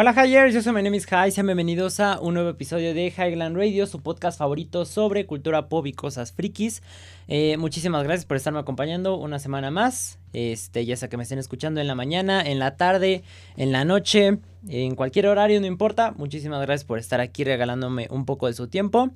Hola Highers, yo soy my name is High, sean bienvenidos a un nuevo episodio de Highland Radio, su podcast favorito sobre cultura pop y cosas frikis. Eh, muchísimas gracias por estarme acompañando una semana más, este, ya sea que me estén escuchando en la mañana, en la tarde, en la noche, en cualquier horario, no importa. Muchísimas gracias por estar aquí regalándome un poco de su tiempo.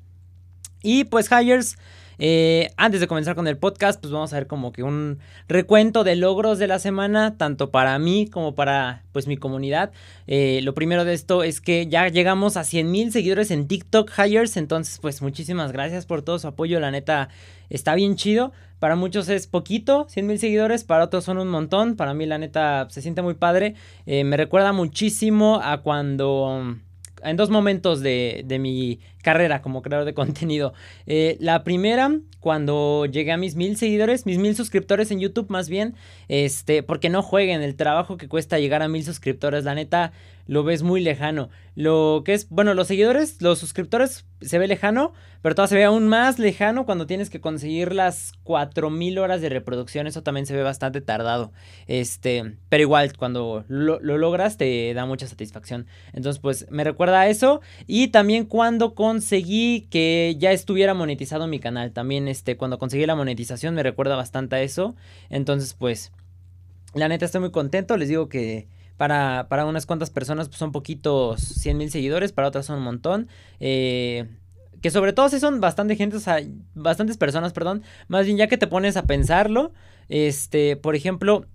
Y pues Highers, eh, antes de comenzar con el podcast, pues vamos a ver como que un recuento de logros de la semana, tanto para mí como para pues mi comunidad. Eh, lo primero de esto es que ya llegamos a 100 mil seguidores en TikTok Hires, entonces pues muchísimas gracias por todo su apoyo, la neta está bien chido. Para muchos es poquito, 100 mil seguidores, para otros son un montón, para mí la neta se siente muy padre. Eh, me recuerda muchísimo a cuando en dos momentos de, de, mi carrera como creador de contenido. Eh, la primera, cuando llegué a mis mil seguidores, mis mil suscriptores en YouTube más bien, este, porque no jueguen el trabajo que cuesta llegar a mil suscriptores, la neta, lo ves muy lejano. Lo que es, bueno, los seguidores, los suscriptores se ve lejano, pero todo se ve aún más lejano cuando tienes que conseguir las 4000 horas de reproducción. Eso también se ve bastante tardado. Este, pero igual, cuando lo, lo, logras, te da mucha satisfacción. Entonces, pues me recuerda a eso. Y también cuando conseguí que ya estuviera monetizado mi canal. También, este, cuando conseguí la monetización, me recuerda bastante a eso. Entonces, pues, la neta estoy muy contento. Les digo que para, para unas cuantas personas pues, son poquitos 100 mil seguidores, para otras son un montón. Eh, que sobre todo si son bastante gente, o sea, bastantes personas, perdón. Más bien ya que te pones a pensarlo, este, por ejemplo,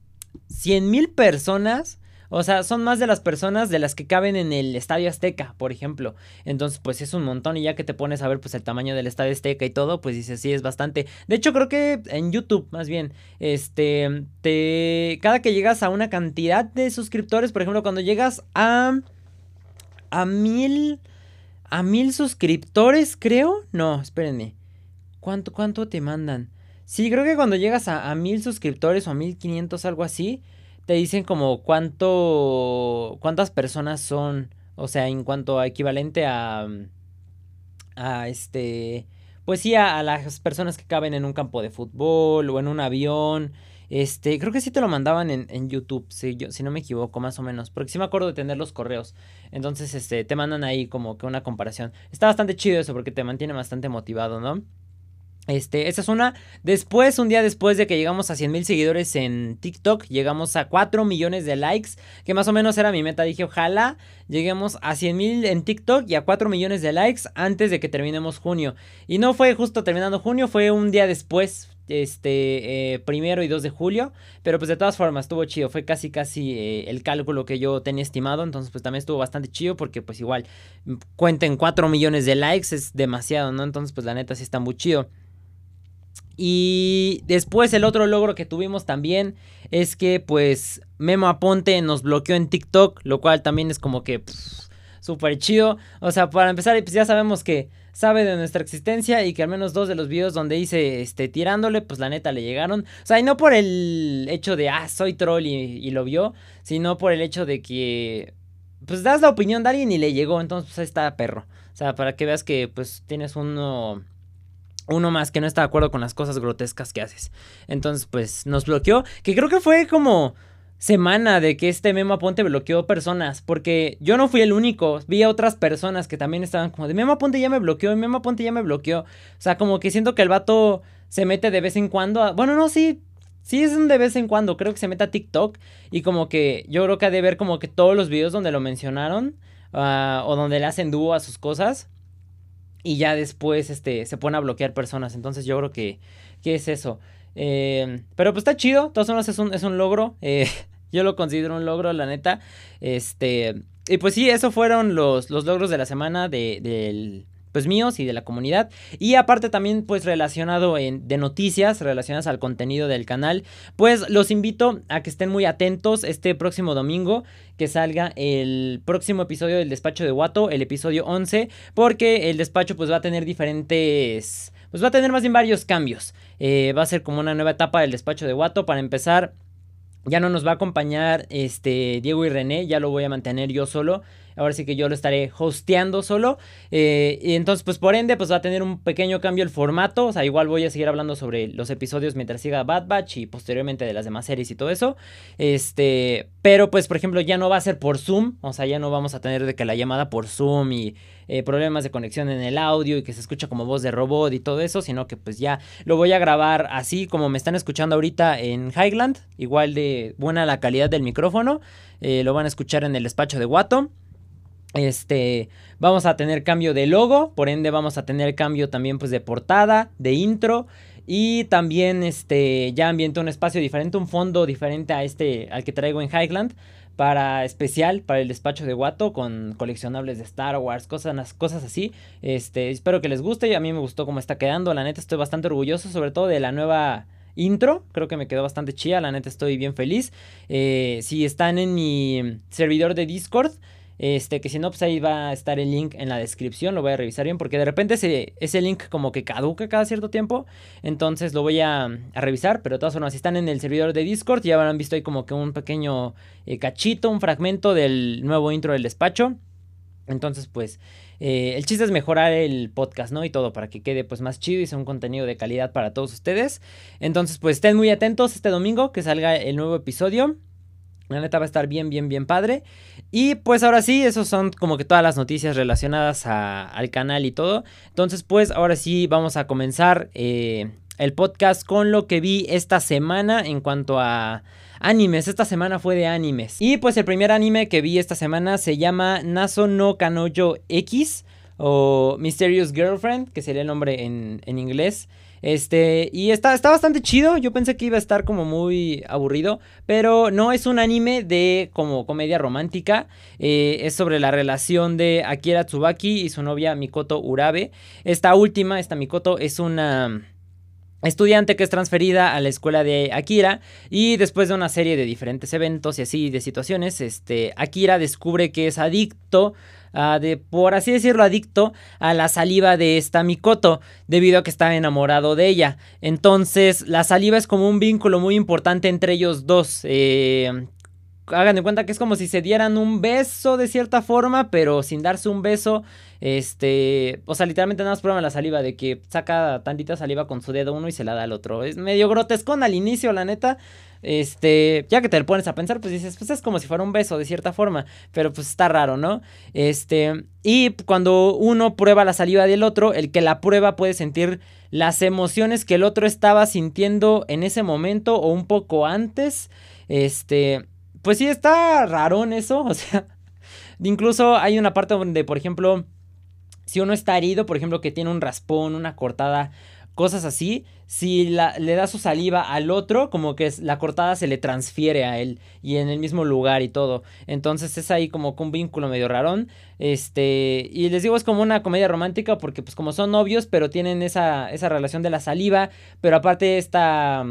100 mil personas o sea, son más de las personas de las que caben en el Estadio Azteca, por ejemplo. Entonces, pues es un montón y ya que te pones a ver pues el tamaño del Estadio Azteca y todo, pues dices, sí, es bastante. De hecho, creo que en YouTube, más bien, este, te... Cada que llegas a una cantidad de suscriptores, por ejemplo, cuando llegas a... A mil... A mil suscriptores, creo. No, espérenme. ¿Cuánto, cuánto te mandan? Sí, creo que cuando llegas a, a mil suscriptores o a mil quinientos, algo así te dicen como cuánto, cuántas personas son, o sea, en cuanto a equivalente a, a este, pues sí, a, las personas que caben en un campo de fútbol o en un avión. Este, creo que sí te lo mandaban en, en YouTube, si, yo, si no me equivoco, más o menos. Porque sí me acuerdo de tener los correos. Entonces, este, te mandan ahí como que una comparación. Está bastante chido eso porque te mantiene bastante motivado, ¿no? Este, esa es una. Después, un día después de que llegamos a 100 mil seguidores en TikTok, llegamos a 4 millones de likes, que más o menos era mi meta. Dije, ojalá lleguemos a 100 mil en TikTok y a 4 millones de likes antes de que terminemos junio. Y no fue justo terminando junio, fue un día después, este, eh, primero y 2 de julio. Pero pues de todas formas, estuvo chido. Fue casi, casi eh, el cálculo que yo tenía estimado. Entonces, pues también estuvo bastante chido porque pues igual cuenten 4 millones de likes, es demasiado, ¿no? Entonces, pues la neta sí está muy chido. Y después el otro logro que tuvimos también es que pues Memo Aponte nos bloqueó en TikTok, lo cual también es como que súper chido. O sea, para empezar, pues ya sabemos que sabe de nuestra existencia y que al menos dos de los videos donde hice este tirándole, pues la neta le llegaron. O sea, y no por el hecho de, ah, soy troll y, lo vio, sino por el hecho de que, pues das la opinión de alguien y le llegó, entonces pues ahí está perro. O sea, para que veas que pues tienes uno uno más que no está de acuerdo con las cosas grotescas que haces. Entonces, pues nos bloqueó. Que creo que fue como semana de que este Memo Aponte bloqueó personas. Porque yo no fui el único. Vi a otras personas que también estaban como de Memo Aponte ya me bloqueó. Memo Aponte ya me bloqueó. O sea, como que siento que el vato se mete de vez en cuando. Bueno, no, sí. Sí, es de vez en cuando. Creo que se mete a TikTok. Y como que yo creo que ha de ver como que todos los videos donde lo mencionaron. Uh, o donde le hacen dúo a sus cosas y ya después este, se pone a bloquear personas. Entonces yo creo que, que es eso. Eh, pero pues está chido, de todas formas es un, es un logro. Eh, yo lo considero un logro, la neta. Este, y pues sí, esos fueron los, los logros de la semana de, del pues míos y de la comunidad. Y aparte también pues relacionado en, de noticias relacionadas al contenido del canal pues los invito a que estén muy atentos este próximo domingo que salga el próximo episodio del despacho de Wato el episodio 11 porque el despacho pues va a tener diferentes pues va a tener más bien varios cambios. Eh, va a ser como una nueva etapa del despacho de Wato para empezar ya no nos va a acompañar este Diego y René, ya lo voy a mantener yo solo. Ahora sí que yo lo estaré hosteando solo. Eh, y entonces, pues por ende, pues va a tener un pequeño cambio el formato. O sea, igual voy a seguir hablando sobre los episodios mientras siga Bad Batch y posteriormente de las demás series y todo eso. Este, pero pues, por ejemplo, ya no va a ser por Zoom. O sea, ya no vamos a tener de que la llamada por Zoom y eh, problemas de conexión en el audio y que se escucha como voz de robot y todo eso, sino que pues ya lo voy a grabar así como me están escuchando ahorita en Highland, igual de buena la calidad del micrófono, eh, lo van a escuchar en el despacho de Watto. Este, vamos a tener cambio de logo, por ende vamos a tener cambio también pues de portada, de intro y también este ya ambientó un espacio diferente, un fondo diferente a este al que traigo en Highland para especial para el despacho de Watto con coleccionables de Star Wars, cosas, cosas así. Este, espero que les guste y a mí me gustó cómo está quedando. La neta estoy bastante orgulloso, sobre todo de la nueva intro. Creo que me quedó bastante chida, la neta estoy bien feliz. Eh, si están en mi servidor de Discord, este, que si no, pues ahí va a estar el link en la descripción, lo voy a revisar bien, porque de repente ese, ese link como que caduca cada cierto tiempo, entonces lo voy a, revisar, pero de todas formas, si están en el servidor de Discord, ya habrán visto ahí como que un pequeño eh, cachito, un fragmento del nuevo intro del despacho, entonces pues... Eh, el chiste es mejorar el podcast, ¿no? Y todo para que quede pues más chido y sea un contenido de calidad para todos ustedes. Entonces pues estén muy atentos este domingo que salga el nuevo episodio. La neta va a estar bien, bien, bien padre. Y pues ahora sí, esos son como que todas las noticias relacionadas al canal y todo. Entonces pues ahora sí vamos a comenzar eh, el podcast con lo que vi esta semana en cuanto a animes. Esta semana fue de animes. Y pues el primer anime que vi esta semana se llama Naso no Kanojo X o Mysterious Girlfriend, que sería el nombre en, en inglés. Este, y está, está bastante chido. Yo pensé que iba a estar como muy aburrido. Pero no es un anime de como comedia romántica. Eh, es sobre la relación de Akira Tsubaki y su novia Mikoto Urabe. Esta última, esta Mikoto, es una estudiante que es transferida a la escuela de Akira y después de una serie de diferentes eventos y así de situaciones, este Akira descubre que es adicto de, por así decirlo, adicto a la saliva de esta Mikoto, debido a que está enamorado de ella. Entonces, la saliva es como un vínculo muy importante entre ellos dos. Eh, hagan de cuenta que es como si se dieran un beso de cierta forma, pero sin darse un beso. Este, o sea, literalmente nada más prueba la saliva de que saca tantita saliva con su dedo uno y se la da al otro. Es medio grotescón al inicio, la neta. Este, ya que te lo pones a pensar, pues dices, pues es como si fuera un beso de cierta forma, pero pues está raro, ¿no? Este, y cuando uno prueba la saliva del otro, el que la prueba puede sentir las emociones que el otro estaba sintiendo en ese momento o un poco antes. Este, pues sí está raro en eso, o sea, incluso hay una parte donde, por ejemplo, si uno está herido, por ejemplo, que tiene un raspón, una cortada, cosas así, si le da su saliva al otro, como que la cortada se le transfiere a él y en el mismo lugar y todo. Entonces es ahí como un vínculo medio rarón. Este, y les digo, es como una comedia romántica porque pues como son novios, pero tienen esa, esa relación de la saliva, pero aparte esta,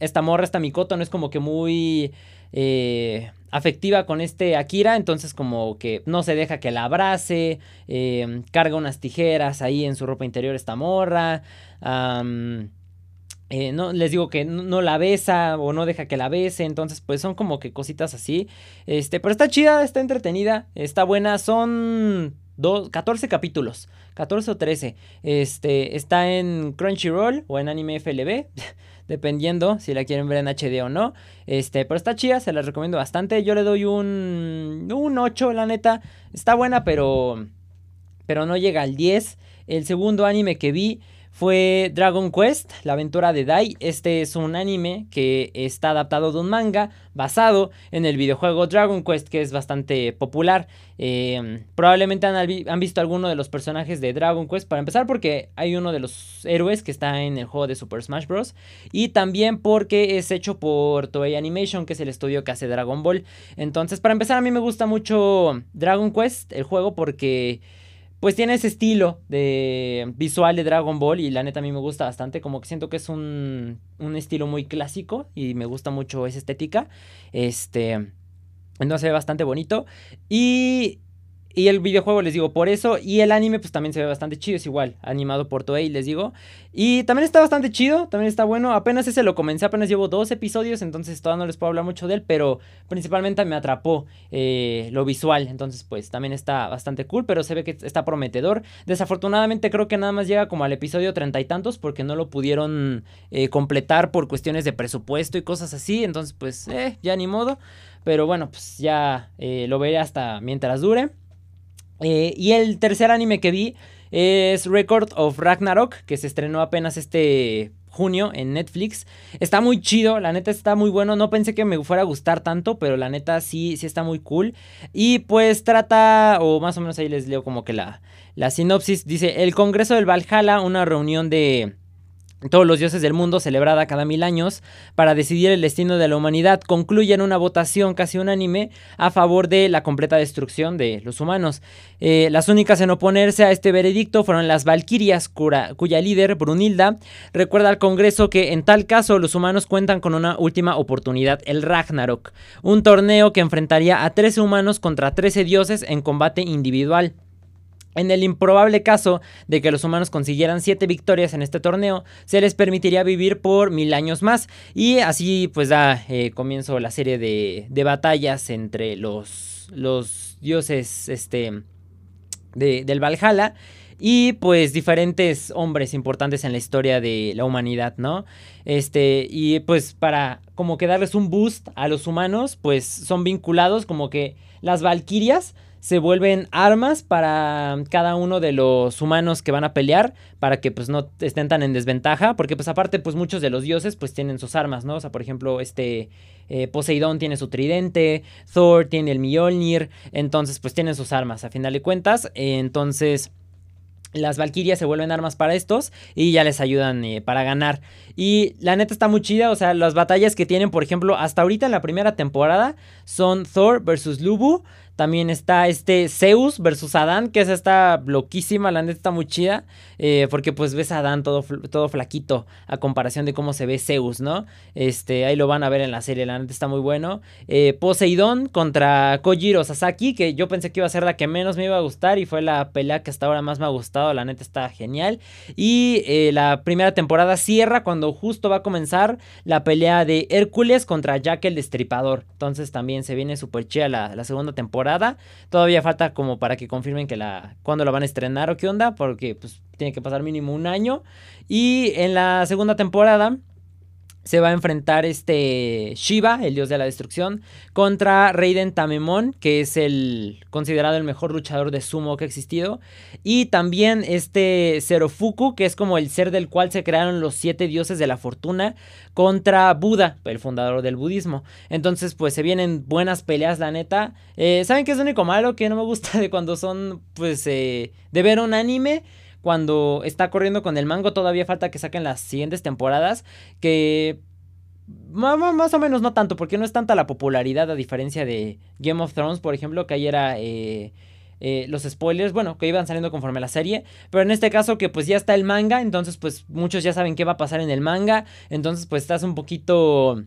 esta morra, esta Mikoto, no es como que muy eh, afectiva con este Akira, entonces como que no se deja que la abrace, eh, carga unas tijeras ahí en su ropa interior esta morra, eh, no, les digo que no, la besa o no deja que la bese, entonces pues son como que cositas así, este, pero está chida, está entretenida, está buena, son 14 capítulos, 14 o 13, este, está en Crunchyroll o en Anime FLB. dependiendo si la quieren ver en HD o no. Este, pero está chida, se la recomiendo bastante. Yo le doy un, un 8, la neta. Está buena, pero, pero no llega al 10. El segundo anime que vi fue Dragon Quest, la aventura de Dai. Este es un anime que está adaptado de un manga basado en el videojuego Dragon Quest, que es bastante popular. Eh, probablemente han, visto alguno de los personajes de Dragon Quest, para empezar porque hay uno de los héroes que está en el juego de Super Smash Bros. Y también porque es hecho por Toei Animation, que es el estudio que hace Dragon Ball. Entonces, para empezar, a mí me gusta mucho Dragon Quest, el juego, porque pues tiene ese estilo de visual de Dragon Ball y la neta a mí me gusta bastante, como que siento que es un, un estilo muy clásico y me gusta mucho esa estética, este, entonces se ve bastante bonito. Y Y el videojuego, les digo, por eso. Y el anime, pues también se ve bastante chido. Es igual, animado por Toei, les digo. Y también está bastante chido, también está bueno. Apenas ese lo comencé, apenas llevo dos episodios, entonces todavía no les puedo hablar mucho de él. Pero principalmente me atrapó eh, lo visual. Entonces, pues también está bastante cool, pero se ve que está prometedor. Desafortunadamente, creo que nada más llega como al episodio treinta y tantos, porque no lo pudieron eh, completar por cuestiones de presupuesto y cosas así. Entonces, pues, eh, ya ni modo. Pero bueno, pues ya lo veré hasta mientras dure. Eh, y el tercer anime que vi es Record of Ragnarok, que se estrenó apenas este junio en Netflix. Está muy chido, la neta está muy bueno. No pensé que me fuera a gustar tanto, pero la neta sí, sí está muy cool. Y pues trata, o más o menos ahí les leo como que la, la sinopsis. Dice, el Congreso del Valhalla, una reunión de todos los dioses del mundo, celebrada cada mil años, para decidir el destino de la humanidad, concluye en una votación casi unánime a favor de la completa destrucción de los humanos. Eh, las únicas en oponerse a este veredicto fueron las Valquirias, cuya líder, Brunilda, recuerda al Congreso que en tal caso los humanos cuentan con una última oportunidad, el Ragnarok, un torneo que enfrentaría a 13 humanos contra 13 dioses en combate individual. En el improbable caso de que los humanos consiguieran 7 victorias en este torneo, se les permitiría vivir por mil años más. Y así pues da eh, comienzo la serie de, de, batallas entre los, los dioses este, de, del Valhalla y pues diferentes hombres importantes en la historia de la humanidad, ¿no? Este, y pues para como que darles un boost a los humanos, pues son vinculados como que las valquirias se vuelven armas para cada uno de los humanos que van a pelear para que pues no estén tan en desventaja porque pues aparte pues muchos de los dioses pues tienen sus armas, ¿no? O sea, por ejemplo, este eh, Poseidón tiene su tridente, Thor tiene el Mjolnir, entonces pues tienen sus armas a final de cuentas, entonces las Valkyrias se vuelven armas para estos y ya les ayudan eh, para ganar. Y la neta está muy chida, o sea, las batallas que tienen, por ejemplo, hasta ahorita en la primera temporada son Thor versus Lubu, también está este Zeus versus Adán, que esa está loquísima, la neta está muy chida. Eh, porque pues ves a Adán todo, todo flaquito a comparación de cómo se ve Zeus, ¿no? Este, ahí lo van a ver en la serie, la neta está muy bueno. Eh, Poseidón contra Kojiro Sasaki, que yo pensé que iba a ser la que menos me iba a gustar y fue la pelea que hasta ahora más me ha gustado, la neta está genial. Y eh, la primera temporada cierra cuando justo va a comenzar la pelea de Hércules contra Jack el Destripador. Entonces también se viene súper chida la, la segunda temporada Todavía falta como para que confirmen que la cuándo la van a estrenar o qué onda, porque pues tiene que pasar mínimo un año. Y en la segunda temporada se va a enfrentar este Shiva, el dios de la destrucción, contra Raiden Tamemon, que es el considerado el mejor luchador de sumo que ha existido, y también este Serofuku, que es como el ser del cual se crearon los siete dioses de la fortuna, contra Buda, el fundador del budismo. Entonces, pues se vienen buenas peleas, la neta. Eh, ¿Saben qué es lo único malo que no me gusta de cuando son, pues, eh, de ver un anime? Cuando está corriendo con el mango. Todavía falta que saquen las siguientes temporadas. Que más, o menos no tanto, porque no es tanta la popularidad a diferencia de Game of Thrones, por ejemplo, que ahí era eh, eh, los spoilers, bueno, que iban saliendo conforme la serie, pero en este caso que pues ya está el manga, entonces pues muchos ya saben qué va a pasar en el manga, entonces pues estás un poquito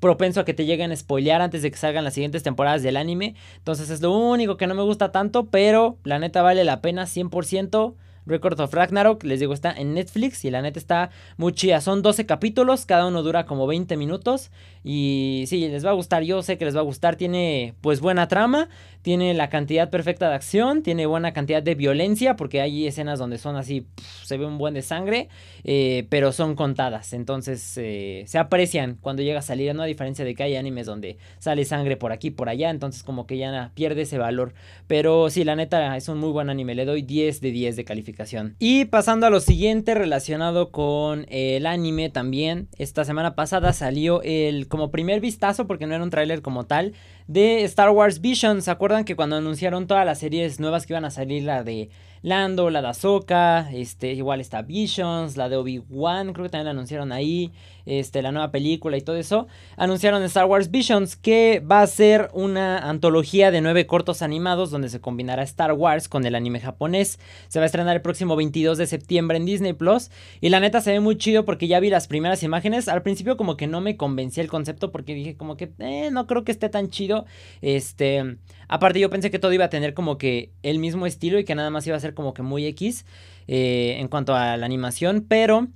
propenso a que te lleguen a spoilear antes de que salgan las siguientes temporadas del anime, entonces es lo único que no me gusta tanto, pero la neta vale la pena 100%. Record of Ragnarok, les digo, está en Netflix y la neta está muy chida. Son 12 capítulos, cada uno dura como 20 minutos. Y sí, les va a gustar, yo sé que les va a gustar. Tiene pues buena trama, tiene la cantidad perfecta de acción, tiene buena cantidad de violencia, porque hay escenas donde son así, se ve un buen de sangre, eh, pero son contadas. Entonces eh, se aprecian cuando llega a salir, ¿no? A diferencia de que hay animes donde sale sangre por aquí, por allá, entonces como que ya pierde ese valor. Pero sí, la neta es un muy buen anime, le doy 10 de 10 de calificación. Y pasando a lo siguiente relacionado con el anime también, esta semana pasada salió el como primer vistazo, porque no era un tráiler como tal, de Star Wars Vision. ¿Se acuerdan que cuando anunciaron todas las series nuevas que iban a salir, la de Lando, la de Ahsoka, este, igual está Visions, la de Obi-Wan, creo que también la anunciaron ahí, este, la nueva película y todo eso. Anunciaron Star Wars Visions, que va a ser una antología de nueve cortos animados donde se combinará Star Wars con el anime japonés. Se va a estrenar el próximo 22 de septiembre en Disney Plus. Y la neta se ve muy chido porque ya vi las primeras imágenes. Al principio como que no me convencía el concepto porque dije como que eh, no creo que esté tan chido. Este, aparte yo pensé que todo iba a tener como que el mismo estilo y que nada más iba a ser como que muy X eh, en cuanto a la animación, pero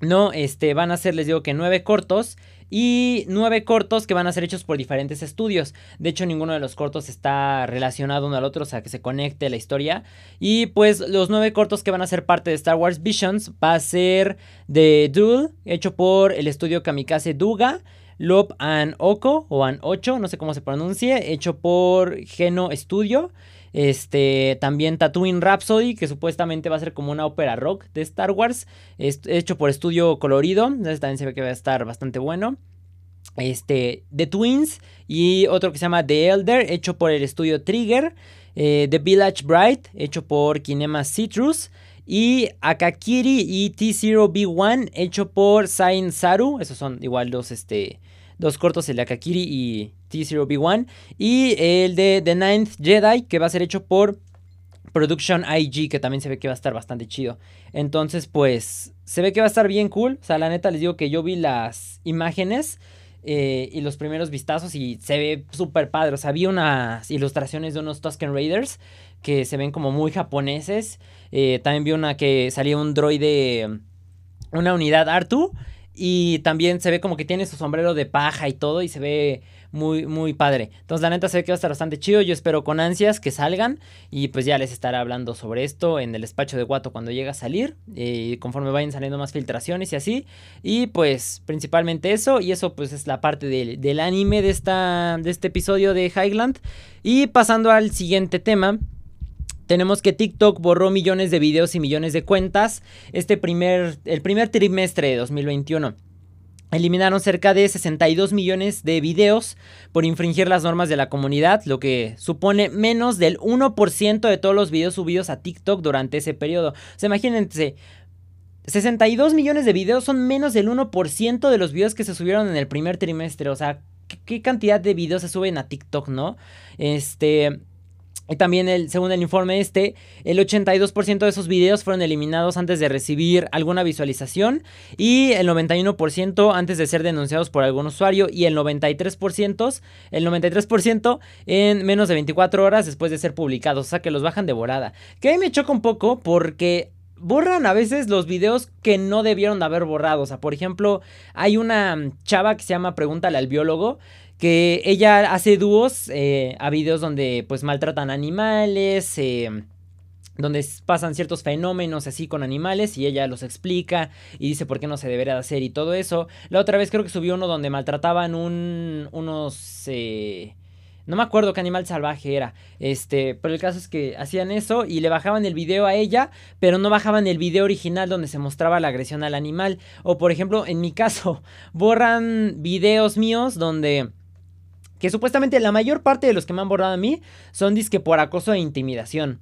no, este, van a ser, les digo que nueve cortos y nueve cortos que van a ser hechos por diferentes estudios. De hecho, ninguno de los cortos está relacionado uno al otro, o sea, que se conecte la historia. Y pues los nueve cortos que van a ser parte de Star Wars Visions va a ser The Duel, hecho por el estudio Kamikaze Duga. Lop and Oko o An 8, no sé cómo se pronuncie, hecho por Geno Studio. Este, también Tatooine Rhapsody, que supuestamente va a ser como una ópera rock de Star Wars, hecho por Estudio Colorido. Entonces también se ve que va a estar bastante bueno. Este, The Twins y otro que se llama The Elder, hecho por el estudio Trigger. Eh, The Village Bright, hecho por Kinema Citrus. Y Akakiri y T0B1, hecho por Sain Saru. Esos son igual dos, este, dos cortos, el de Akakiri y T0B1. Y el de The Ninth Jedi, que va a ser hecho por Production IG, que también se ve que va a estar bastante chido. Entonces, pues, se ve que va a estar bien cool. O sea, la neta les digo que yo vi las imágenes. Eh, y los primeros vistazos y se ve súper padre. O sea, vi unas ilustraciones de unos Tusken Raiders que se ven como muy japoneses. Eh, también vi una que salía un droide, una unidad Artu. Y también se ve como que tiene su sombrero de paja y todo y se ve muy, muy padre. Entonces la neta se ve que va a estar bastante chido. Yo espero con ansias que salgan y pues ya les estaré hablando sobre esto en el despacho de Guato cuando llegue a salir. Y conforme vayan saliendo más filtraciones y así. Y pues principalmente eso. Y eso pues es la parte del, del anime de, esta, de este episodio de Highland. Y pasando al siguiente tema tenemos que TikTok borró millones de videos y millones de cuentas este primer, el primer trimestre de 2021. Eliminaron cerca de 62 millones de videos por infringir las normas de la comunidad, lo que supone menos del 1% de todos los videos subidos a TikTok durante ese periodo. O sea, imagínense, 62 millones de videos son menos del 1% de los videos que se subieron en el primer trimestre. O sea, ¿qué, ¿qué, cantidad de videos se suben a TikTok, no? Este. Y también, el, según el informe este, el 82% de esos videos fueron eliminados antes de recibir alguna visualización y el 91% antes de ser denunciados por algún usuario y el 93%, el 93% en menos de 24 horas después de ser publicados, o sea que los bajan de volada. Que a mí me choca un poco porque borran a veces los videos que no debieron de haber borrado. O sea, por ejemplo, hay una chava que se llama Pregúntale al biólogo que ella hace dúos eh, a videos donde pues maltratan animales, eh, donde pasan ciertos fenómenos así con animales y ella los explica y dice por qué no se debería hacer y todo eso. La otra vez creo que subió uno donde maltrataban un, unos... Eh, no me acuerdo qué animal salvaje era. Este, pero el caso es que hacían eso y le bajaban el video a ella, pero no bajaban el video original donde se mostraba la agresión al animal. O por ejemplo, en mi caso, borran videos míos donde que supuestamente la mayor parte de los que me han borrado a mí son disque por acoso e intimidación.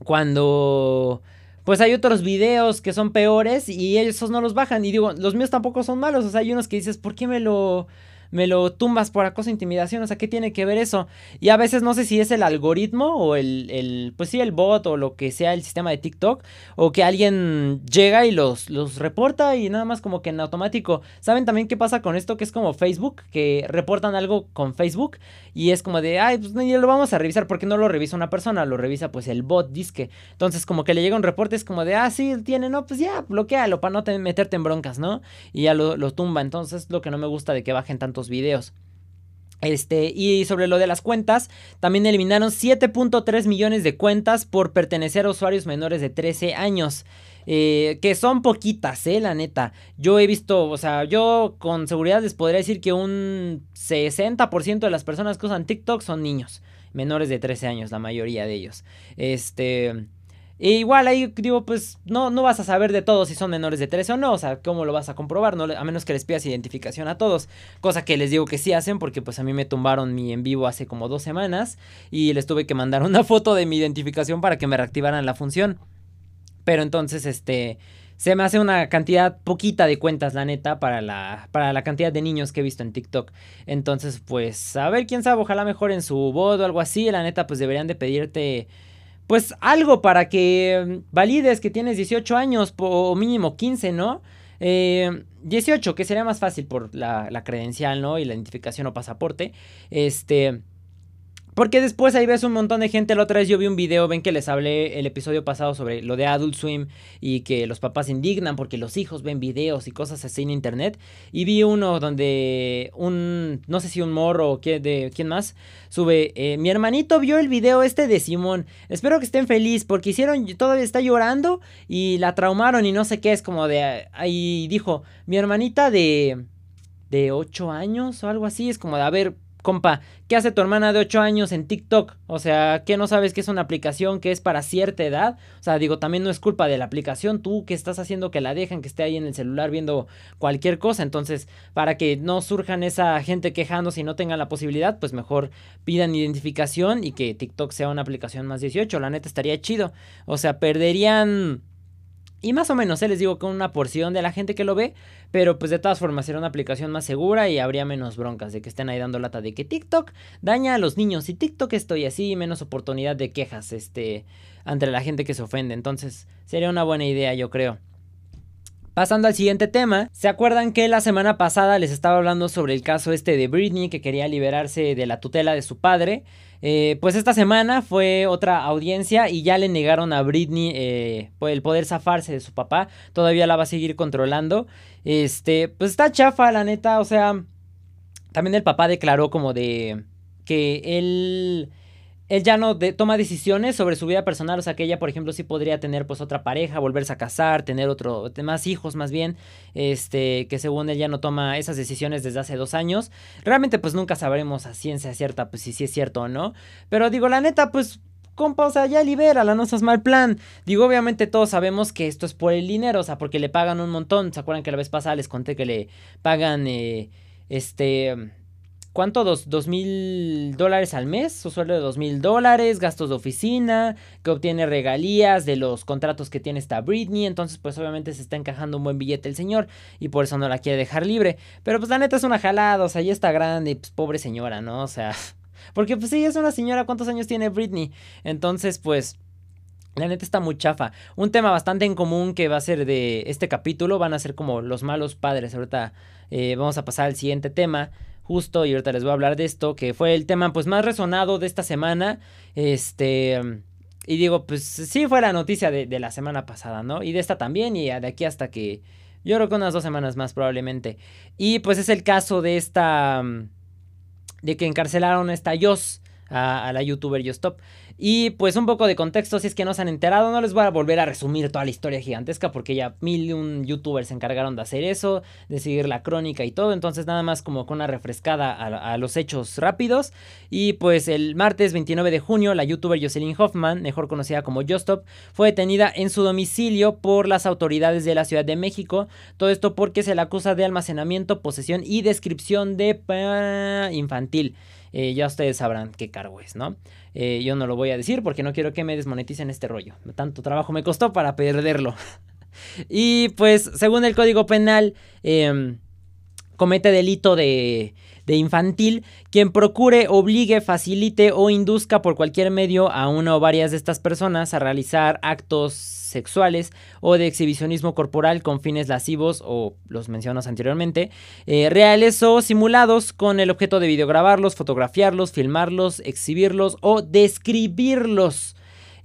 Cuando pues hay otros videos que son peores y esos no los bajan. Y digo, los míos tampoco son malos. O sea, hay unos que dices, ¿por qué me lo me lo tumbas por acoso e intimidación, o sea, ¿qué tiene que ver eso? Y a veces no sé si es el algoritmo o el, el, pues sí, el bot o lo que sea el sistema de TikTok, o que alguien llega y los, los reporta y nada más como que en automático. ¿Saben también qué pasa con esto? Que es como Facebook, que reportan algo con Facebook y es como de, ay, pues ya lo vamos a revisar, porque no lo revisa una persona, lo revisa pues el bot disque. Entonces como que le llega un reporte, es como de, ah, sí, tiene, no, pues ya, bloquealo para no meterte en broncas, ¿no? Y ya lo, lo tumba. Entonces lo que no me gusta de que bajen videos. Este, y sobre lo de las cuentas, también eliminaron 7.3 millones de cuentas por pertenecer a usuarios menores de 13 años. Eh, que son poquitas, eh, la neta. Yo he visto, o sea, yo con seguridad les podría decir que un 60% de las personas que usan TikTok son niños, menores de 13 años, la mayoría de ellos. Este, E igual ahí digo, pues no, no vas a saber de todos si son menores de 13 o no, o sea, ¿cómo lo vas a comprobar? No, a menos que les pidas identificación a todos, cosa que les digo que sí hacen porque pues a mí me tumbaron mi en vivo hace como dos semanas y les tuve que mandar una foto de mi identificación para que me reactivaran la función. Pero entonces, este, se me hace una cantidad poquita de cuentas, la neta, para la, para la cantidad de niños que he visto en TikTok. Entonces, pues, a ver, quién sabe, ojalá mejor en su voz o algo así, la neta, pues deberían de pedirte pues algo para que mm, valides que tienes 18 años o mínimo 15, ¿no? 18, eh, que sería más fácil por la, la, credencial, ¿no? Y la identificación o pasaporte. Este... Porque después ahí ves un montón de gente. La otra vez yo vi un video, ven que les hablé el episodio pasado sobre lo de Adult Swim y que los papás indignan porque los hijos ven videos y cosas así en internet. Y vi uno donde un, no sé si un morro o qué, de quién más, sube, eh, mi hermanito vio el video este de Simón. Espero que estén felices porque hicieron, todavía está llorando y la traumaron y no sé qué. Es como de, ahí dijo, mi hermanita de, de 8 años o algo así. Es como de, a ver, compa, ¿qué hace tu hermana de 8 años en TikTok? O sea, ¿qué no sabes que es una aplicación que es para cierta edad? O sea, digo, también no es culpa de la aplicación, tú que estás haciendo que la dejen, que esté ahí en el celular viendo cualquier cosa. Entonces, para que no surjan esa gente quejándose y no tengan la posibilidad, pues mejor pidan identificación y que TikTok sea una aplicación más 18. La neta estaría chido. O sea, perderían y más o menos, ¿eh? les digo, con una porción de la gente que lo ve, pero pues de todas formas será una aplicación más segura y habría menos broncas de que estén ahí dando lata de que TikTok daña a los niños y TikTok estoy así, menos oportunidad de quejas este, entre la gente que se ofende. Entonces sería una buena idea, yo creo. Pasando al siguiente tema, ¿se acuerdan que la semana pasada les estaba hablando sobre el caso este de Britney que quería liberarse de la tutela de su padre? Eh, pues esta semana fue otra audiencia y ya le negaron a Britney eh, el poder zafarse de su papá. Todavía la va a seguir controlando. Este, pues está chafa, la neta. O sea, también el papá declaró como de que él él ya no toma decisiones sobre su vida personal, o sea que ella, por ejemplo, sí podría tener pues otra pareja, volverse a casar, tener otro, más hijos más bien, este, que según él ya no toma esas decisiones desde hace dos años. Realmente pues nunca sabremos a ciencia cierta pues si sí es cierto o no, pero digo, la neta pues compa, o sea, ya libérala, no seas mal plan. Digo, obviamente todos sabemos que esto es por el dinero, o sea, porque le pagan un montón. ¿Se acuerdan que la vez pasada les conté que le pagan, eh, este, ¿Cuánto? Dos, mil dólares al mes, su sueldo de dos mil dólares, gastos de oficina, que obtiene regalías de los contratos que tiene esta Britney. Entonces, pues obviamente se está encajando un buen billete el señor y por eso no la quiere dejar libre. Pero pues la neta es una jalada, o sea, ya está grande, pues pobre señora, ¿no? O sea, porque pues sí, es una señora, ¿cuántos años tiene Britney? Entonces, pues... La neta está muy chafa. Un tema bastante en común que va a ser de este capítulo van a ser como los malos padres. Ahorita eh, vamos a pasar al siguiente tema justo, y ahorita les voy a hablar de esto, que fue el tema pues más resonado de esta semana, este, y digo, pues sí fue la noticia de, la semana pasada, ¿no? Y de esta también, y de aquí hasta que, yo creo que unas dos semanas más probablemente, y pues es el caso de esta, de que encarcelaron a esta Yos, a, a la youtuber Yostop. Y pues un poco de contexto, si es que no se han enterado, no les voy a volver a resumir toda la historia gigantesca porque ya mil y un youtubers se encargaron de hacer eso, de seguir la crónica y todo, entonces nada más como con una refrescada a, los hechos rápidos. Y pues el martes 29 de junio, la youtuber Jocelyn Hoffman, mejor conocida como Justop, fue detenida en su domicilio por las autoridades de la Ciudad de México. Todo esto porque se le acusa de almacenamiento, posesión y descripción de infantil. Eh, ya ustedes sabrán qué cargo es, ¿no? Eh, yo no lo voy a decir porque no quiero que me desmoneticen este rollo. Tanto trabajo me costó para perderlo. y pues, según el Código Penal, em, comete delito de, de infantil quien procure, obligue, facilite o induzca por cualquier medio a una o varias de estas personas a realizar actos sexuales o de exhibicionismo corporal con fines lascivos o los mencionamos anteriormente, eh, reales o simulados con el objeto de videograbarlos, fotografiarlos, filmarlos, exhibirlos o describirlos.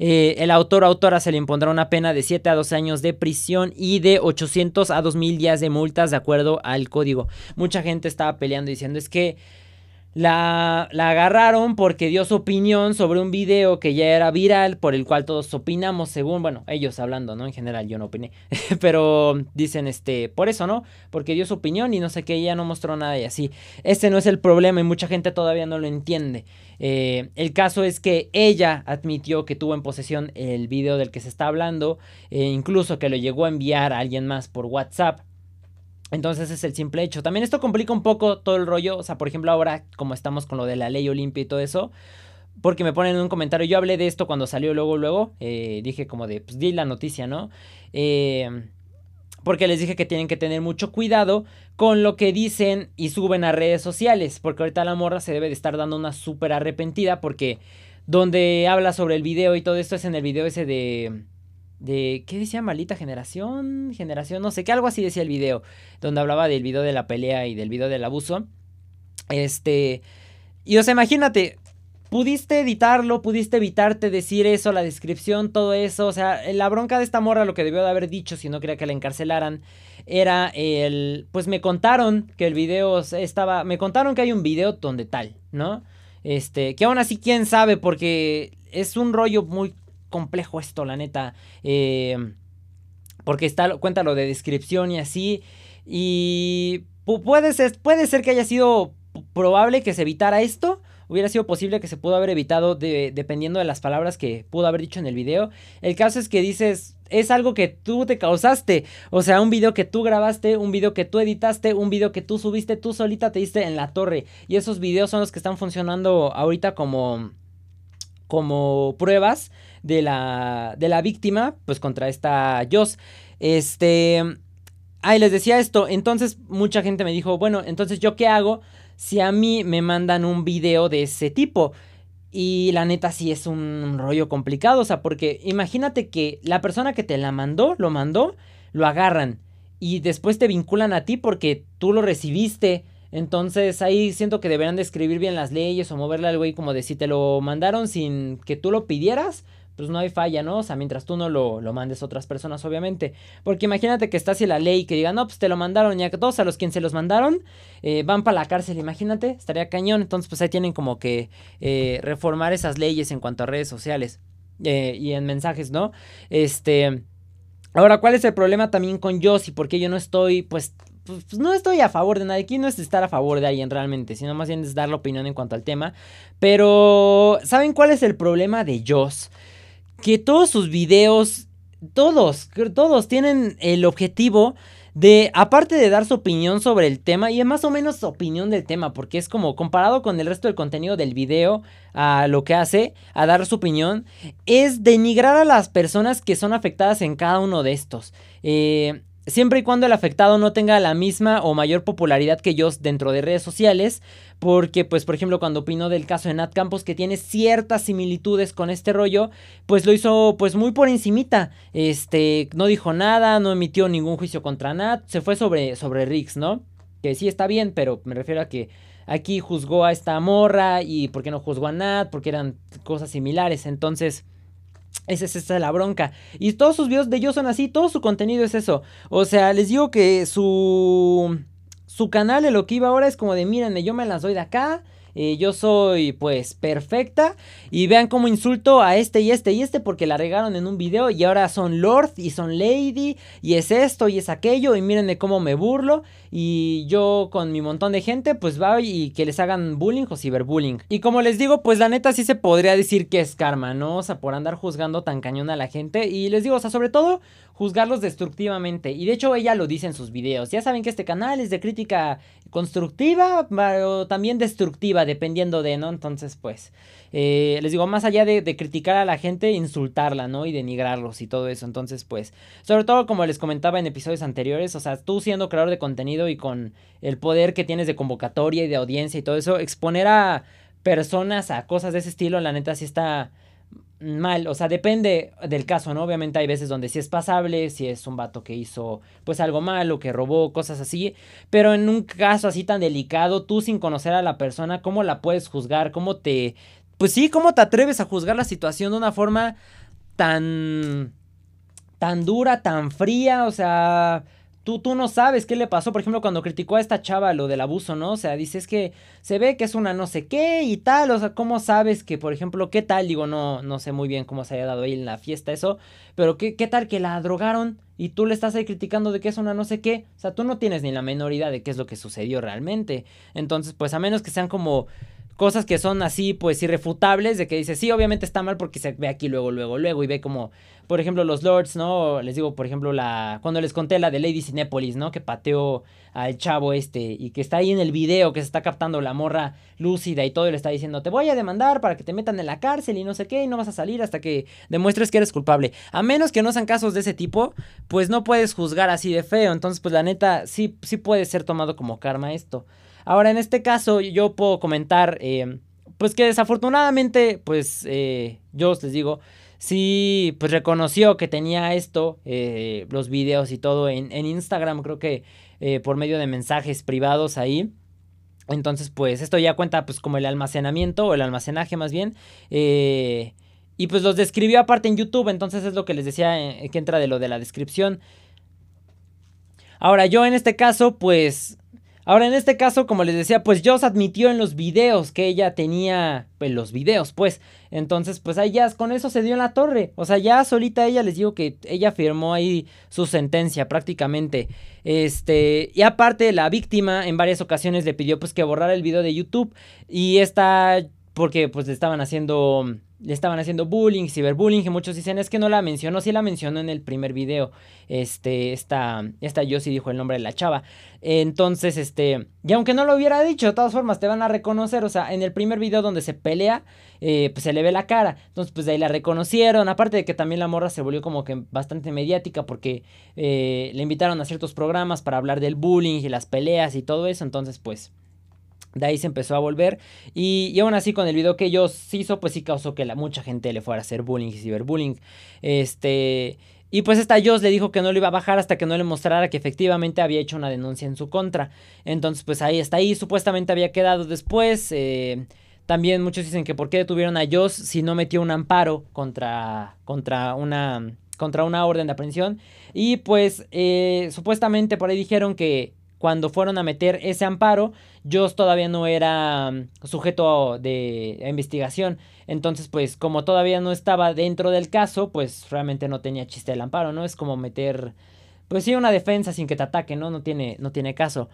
Eh, el autor o autora se le impondrá una pena de 7 a 12 años de prisión y de 800 a 2000 días de multas de acuerdo al código. Mucha gente estaba peleando diciendo es que la, la, agarraron porque dio su opinión sobre un video que ya era viral, por el cual todos opinamos, según, bueno, ellos hablando, ¿no? En general yo no opiné, pero dicen, este, por eso, ¿no? Porque dio su opinión y no sé qué, ella no mostró nada y así. Este no es el problema y mucha gente todavía no lo entiende. Eh, el caso es que ella admitió que tuvo en posesión el video del que se está hablando, e incluso que lo llegó a enviar a alguien más por WhatsApp. Entonces es el simple hecho. También esto complica un poco todo el rollo. O sea, por ejemplo, ahora como estamos con lo de la ley Olimpia y todo eso. Porque me ponen en un comentario. Yo hablé de esto cuando salió luego, luego. Eh, dije como de, pues di la noticia, ¿no? Eh, porque les dije que tienen que tener mucho cuidado con lo que dicen y suben a redes sociales. Porque ahorita la morra se debe de estar dando una súper arrepentida. Porque donde habla sobre el video y todo esto es en el video ese de de, ¿qué decía? Malita generación, generación, no sé, qué algo así decía el video, donde hablaba del video de la pelea y del video del abuso. Este, y o sea, imagínate, pudiste editarlo, pudiste evitarte decir eso, la descripción, todo eso, o sea, la bronca de esta morra, lo que debió de haber dicho si no quería que la encarcelaran, era el, pues me contaron que el video estaba, me contaron que hay un video donde tal, ¿no? Este, que aún así, quién sabe, porque es un rollo muy complejo esto, la neta. Eh, porque está, cuenta lo de descripción y así. Y puede ser, puede ser que haya sido probable que se evitara esto. Hubiera sido posible que se pudo haber evitado dependiendo de las palabras que pudo haber dicho en el video. El caso es que dices, es algo que tú te causaste. O sea, un video que tú grabaste, un video que tú editaste, un video que tú subiste, tú solita te diste en la torre. Y esos videos son los que están funcionando ahorita como, como pruebas de la, de la víctima, pues contra esta Joss. Este... Ahí les decía esto, entonces mucha gente me dijo, bueno, entonces yo qué hago si a mí me mandan un video de ese tipo. Y la neta sí es un rollo complicado, o sea, porque imagínate que la persona que te la mandó, lo mandó, lo agarran y después te vinculan a ti porque tú lo recibiste. Entonces ahí siento que deberán de escribir bien las leyes o moverle al güey como de si te lo mandaron sin que tú lo pidieras, pues no hay falla, ¿no? O sea, mientras tú no lo, lo mandes a otras personas, obviamente. Porque imagínate que está así la ley que diga, no, pues te lo mandaron, ya que todos a los quien se los mandaron eh, van para la cárcel, imagínate, estaría cañón. Entonces, pues ahí tienen como que eh, reformar esas leyes en cuanto a redes sociales eh, y en mensajes, ¿no? Este. Ahora, ¿cuál es el problema también con Josie? Porque yo no estoy, pues, pues, no estoy a favor de nadie. Aquí no es estar a favor de alguien realmente, sino más bien es dar la opinión en cuanto al tema. Pero, ¿saben cuál es el problema de Joss? Que todos sus videos, todos, todos tienen el objetivo de, aparte de dar su opinión sobre el tema, y es más o menos opinión del tema, porque es como comparado con el resto del contenido del video, a lo que hace, a dar su opinión, es denigrar a las personas que son afectadas en cada uno de estos. Eh, siempre y cuando el afectado no tenga la misma o mayor popularidad que yo dentro de redes sociales, porque pues por ejemplo cuando opinó del caso de Nat Campos que tiene ciertas similitudes con este rollo, pues lo hizo pues muy por encimita, este, no dijo nada, no emitió ningún juicio contra Nat, se fue sobre, sobre Riggs, ¿no? Que sí está bien, pero me refiero a que aquí juzgó a esta morra y por qué no juzgó a Nat, porque eran cosas similares, entonces... Esa es, la bronca. Y todos sus videos de ellos son así, todo su contenido es eso. O sea, les digo que su, su canal de lo que iba ahora es como de, mírenme, yo me las doy de acá. Eh, yo soy pues perfecta y vean cómo insulto a este y este y este porque la regaron en un video y ahora son Lord y son Lady y es esto y es aquello y mírenme cómo me burlo y yo con mi montón de gente pues va y que les hagan bullying o ciberbullying. Y como les digo pues la neta sí se podría decir que es karma, ¿no? O sea, por andar juzgando tan cañón a la gente y les digo, o sea, sobre todo juzgarlos destructivamente. Y de hecho ella lo dice en sus videos. Ya saben que este canal es de crítica constructiva o también destructiva, dependiendo de, ¿no? Entonces, pues, eh, les digo, más allá de, de, criticar a la gente, insultarla, ¿no? Y denigrarlos y todo eso. Entonces, pues, sobre todo como les comentaba en episodios anteriores, o sea, tú siendo creador de contenido y con el poder que tienes de convocatoria y de audiencia y todo eso, exponer a personas a cosas de ese estilo, la neta sí está mal, o sea, depende del caso, ¿no? Obviamente hay veces donde sí es pasable, si es un vato que hizo pues algo malo, que robó, cosas así, pero en un caso así tan delicado, tú sin conocer a la persona, ¿cómo la puedes juzgar? ¿Cómo te... Pues sí, ¿cómo te atreves a juzgar la situación de una forma tan... tan dura, tan fría? O sea tú, tú no sabes qué le pasó. Por ejemplo, cuando criticó a esta chava lo del abuso, ¿no? O sea, dices que se ve que es una no sé qué y tal. O sea, ¿cómo sabes que, por ejemplo, qué tal? Digo, no, no sé muy bien cómo se haya dado ahí en la fiesta eso. Pero ¿qué, qué tal que la drogaron y tú le estás ahí criticando de que es una no sé qué? O sea, tú no tienes ni la menor idea de qué es lo que sucedió realmente. Entonces, pues a menos que sean como cosas que son así, pues irrefutables, de que dice, sí, obviamente está mal porque se ve aquí luego, luego, luego, y ve como, por ejemplo, los Lords, ¿no? Les digo, por ejemplo, la cuando les conté la de Lady Cinépolis, ¿no? Que pateó al chavo este y que está ahí en el video, que se está captando la morra lúcida y todo, y le está diciendo, te voy a demandar para que te metan en la cárcel y no sé qué, y no vas a salir hasta que demuestres que eres culpable. A menos que no sean casos de ese tipo, pues no puedes juzgar así de feo. Entonces, pues la neta, sí, sí puede ser tomado como karma esto. Ahora, en este caso, yo puedo comentar, eh, pues que desafortunadamente, pues eh, yo les digo, sí, pues reconoció que tenía esto, eh, los videos y todo en, Instagram, creo que por medio de mensajes privados ahí. Entonces, pues esto ya cuenta pues como el almacenamiento o el almacenaje más bien. y pues los describió aparte en YouTube, entonces es lo que les decía que entra de lo de la descripción. Ahora, yo en este caso, pues Ahora, en este caso, como les decía, pues Joss admitió en los videos que ella tenía, pues los videos, pues. Entonces, pues ahí ya con eso se dio en la torre. O sea, ya solita ella les digo que ella firmó ahí su sentencia prácticamente. Este, y aparte la víctima en varias ocasiones le pidió pues que borrara el video de YouTube y esta porque pues le estaban haciendo le estaban haciendo bullying, ciberbullying, y muchos dicen, es que no la mencionó, sí la mencionó en el primer video, este, esta, esta yo sí dijo el nombre de la chava, entonces, este, y aunque no lo hubiera dicho, de todas formas te van a reconocer, o sea, en el primer video donde se pelea, eh, pues se le ve la cara, entonces pues de ahí la reconocieron, aparte de que también la morra se volvió como que bastante mediática porque eh, le invitaron a ciertos programas para hablar del bullying y las peleas y todo eso, entonces pues... De ahí se empezó a volver. Y, aún así, con el video que ellos hizo, pues sí causó que la, mucha gente le fuera a hacer bullying y ciberbullying. Este. Y pues esta Joss le dijo que no lo iba a bajar hasta que no le mostrara que efectivamente había hecho una denuncia en su contra. Entonces, pues ahí está ahí. Supuestamente había quedado después. Eh, también muchos dicen que por qué detuvieron a Joss si no metió un amparo contra, contra una contra una orden de aprehensión. Y pues eh, supuestamente por ahí dijeron que cuando fueron a meter ese amparo, Joss todavía no era mm, sujeto de investigación. Entonces, pues como todavía no estaba dentro del caso, pues realmente no tenía chiste el amparo, ¿no? Es como meter, pues sí, una defensa sin que te ataque, ¿no? No tiene, no tiene caso.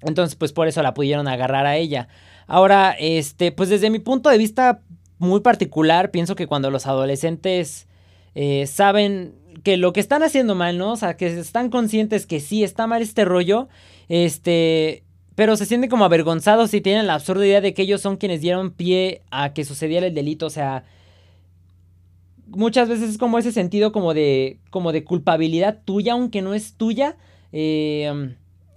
Entonces, pues por eso la pudieron agarrar a ella. Ahora, este, pues desde mi punto de vista muy particular, pienso que cuando los adolescentes eh, saben que lo que están haciendo mal, ¿no? O sea, que están conscientes que sí está mal este rollo, este, pero se sienten como avergonzados y tienen la absurda idea de que ellos son quienes dieron pie a que sucediera el delito, o sea, muchas veces es como ese sentido como de, como de culpabilidad tuya, aunque no es tuya. Eh,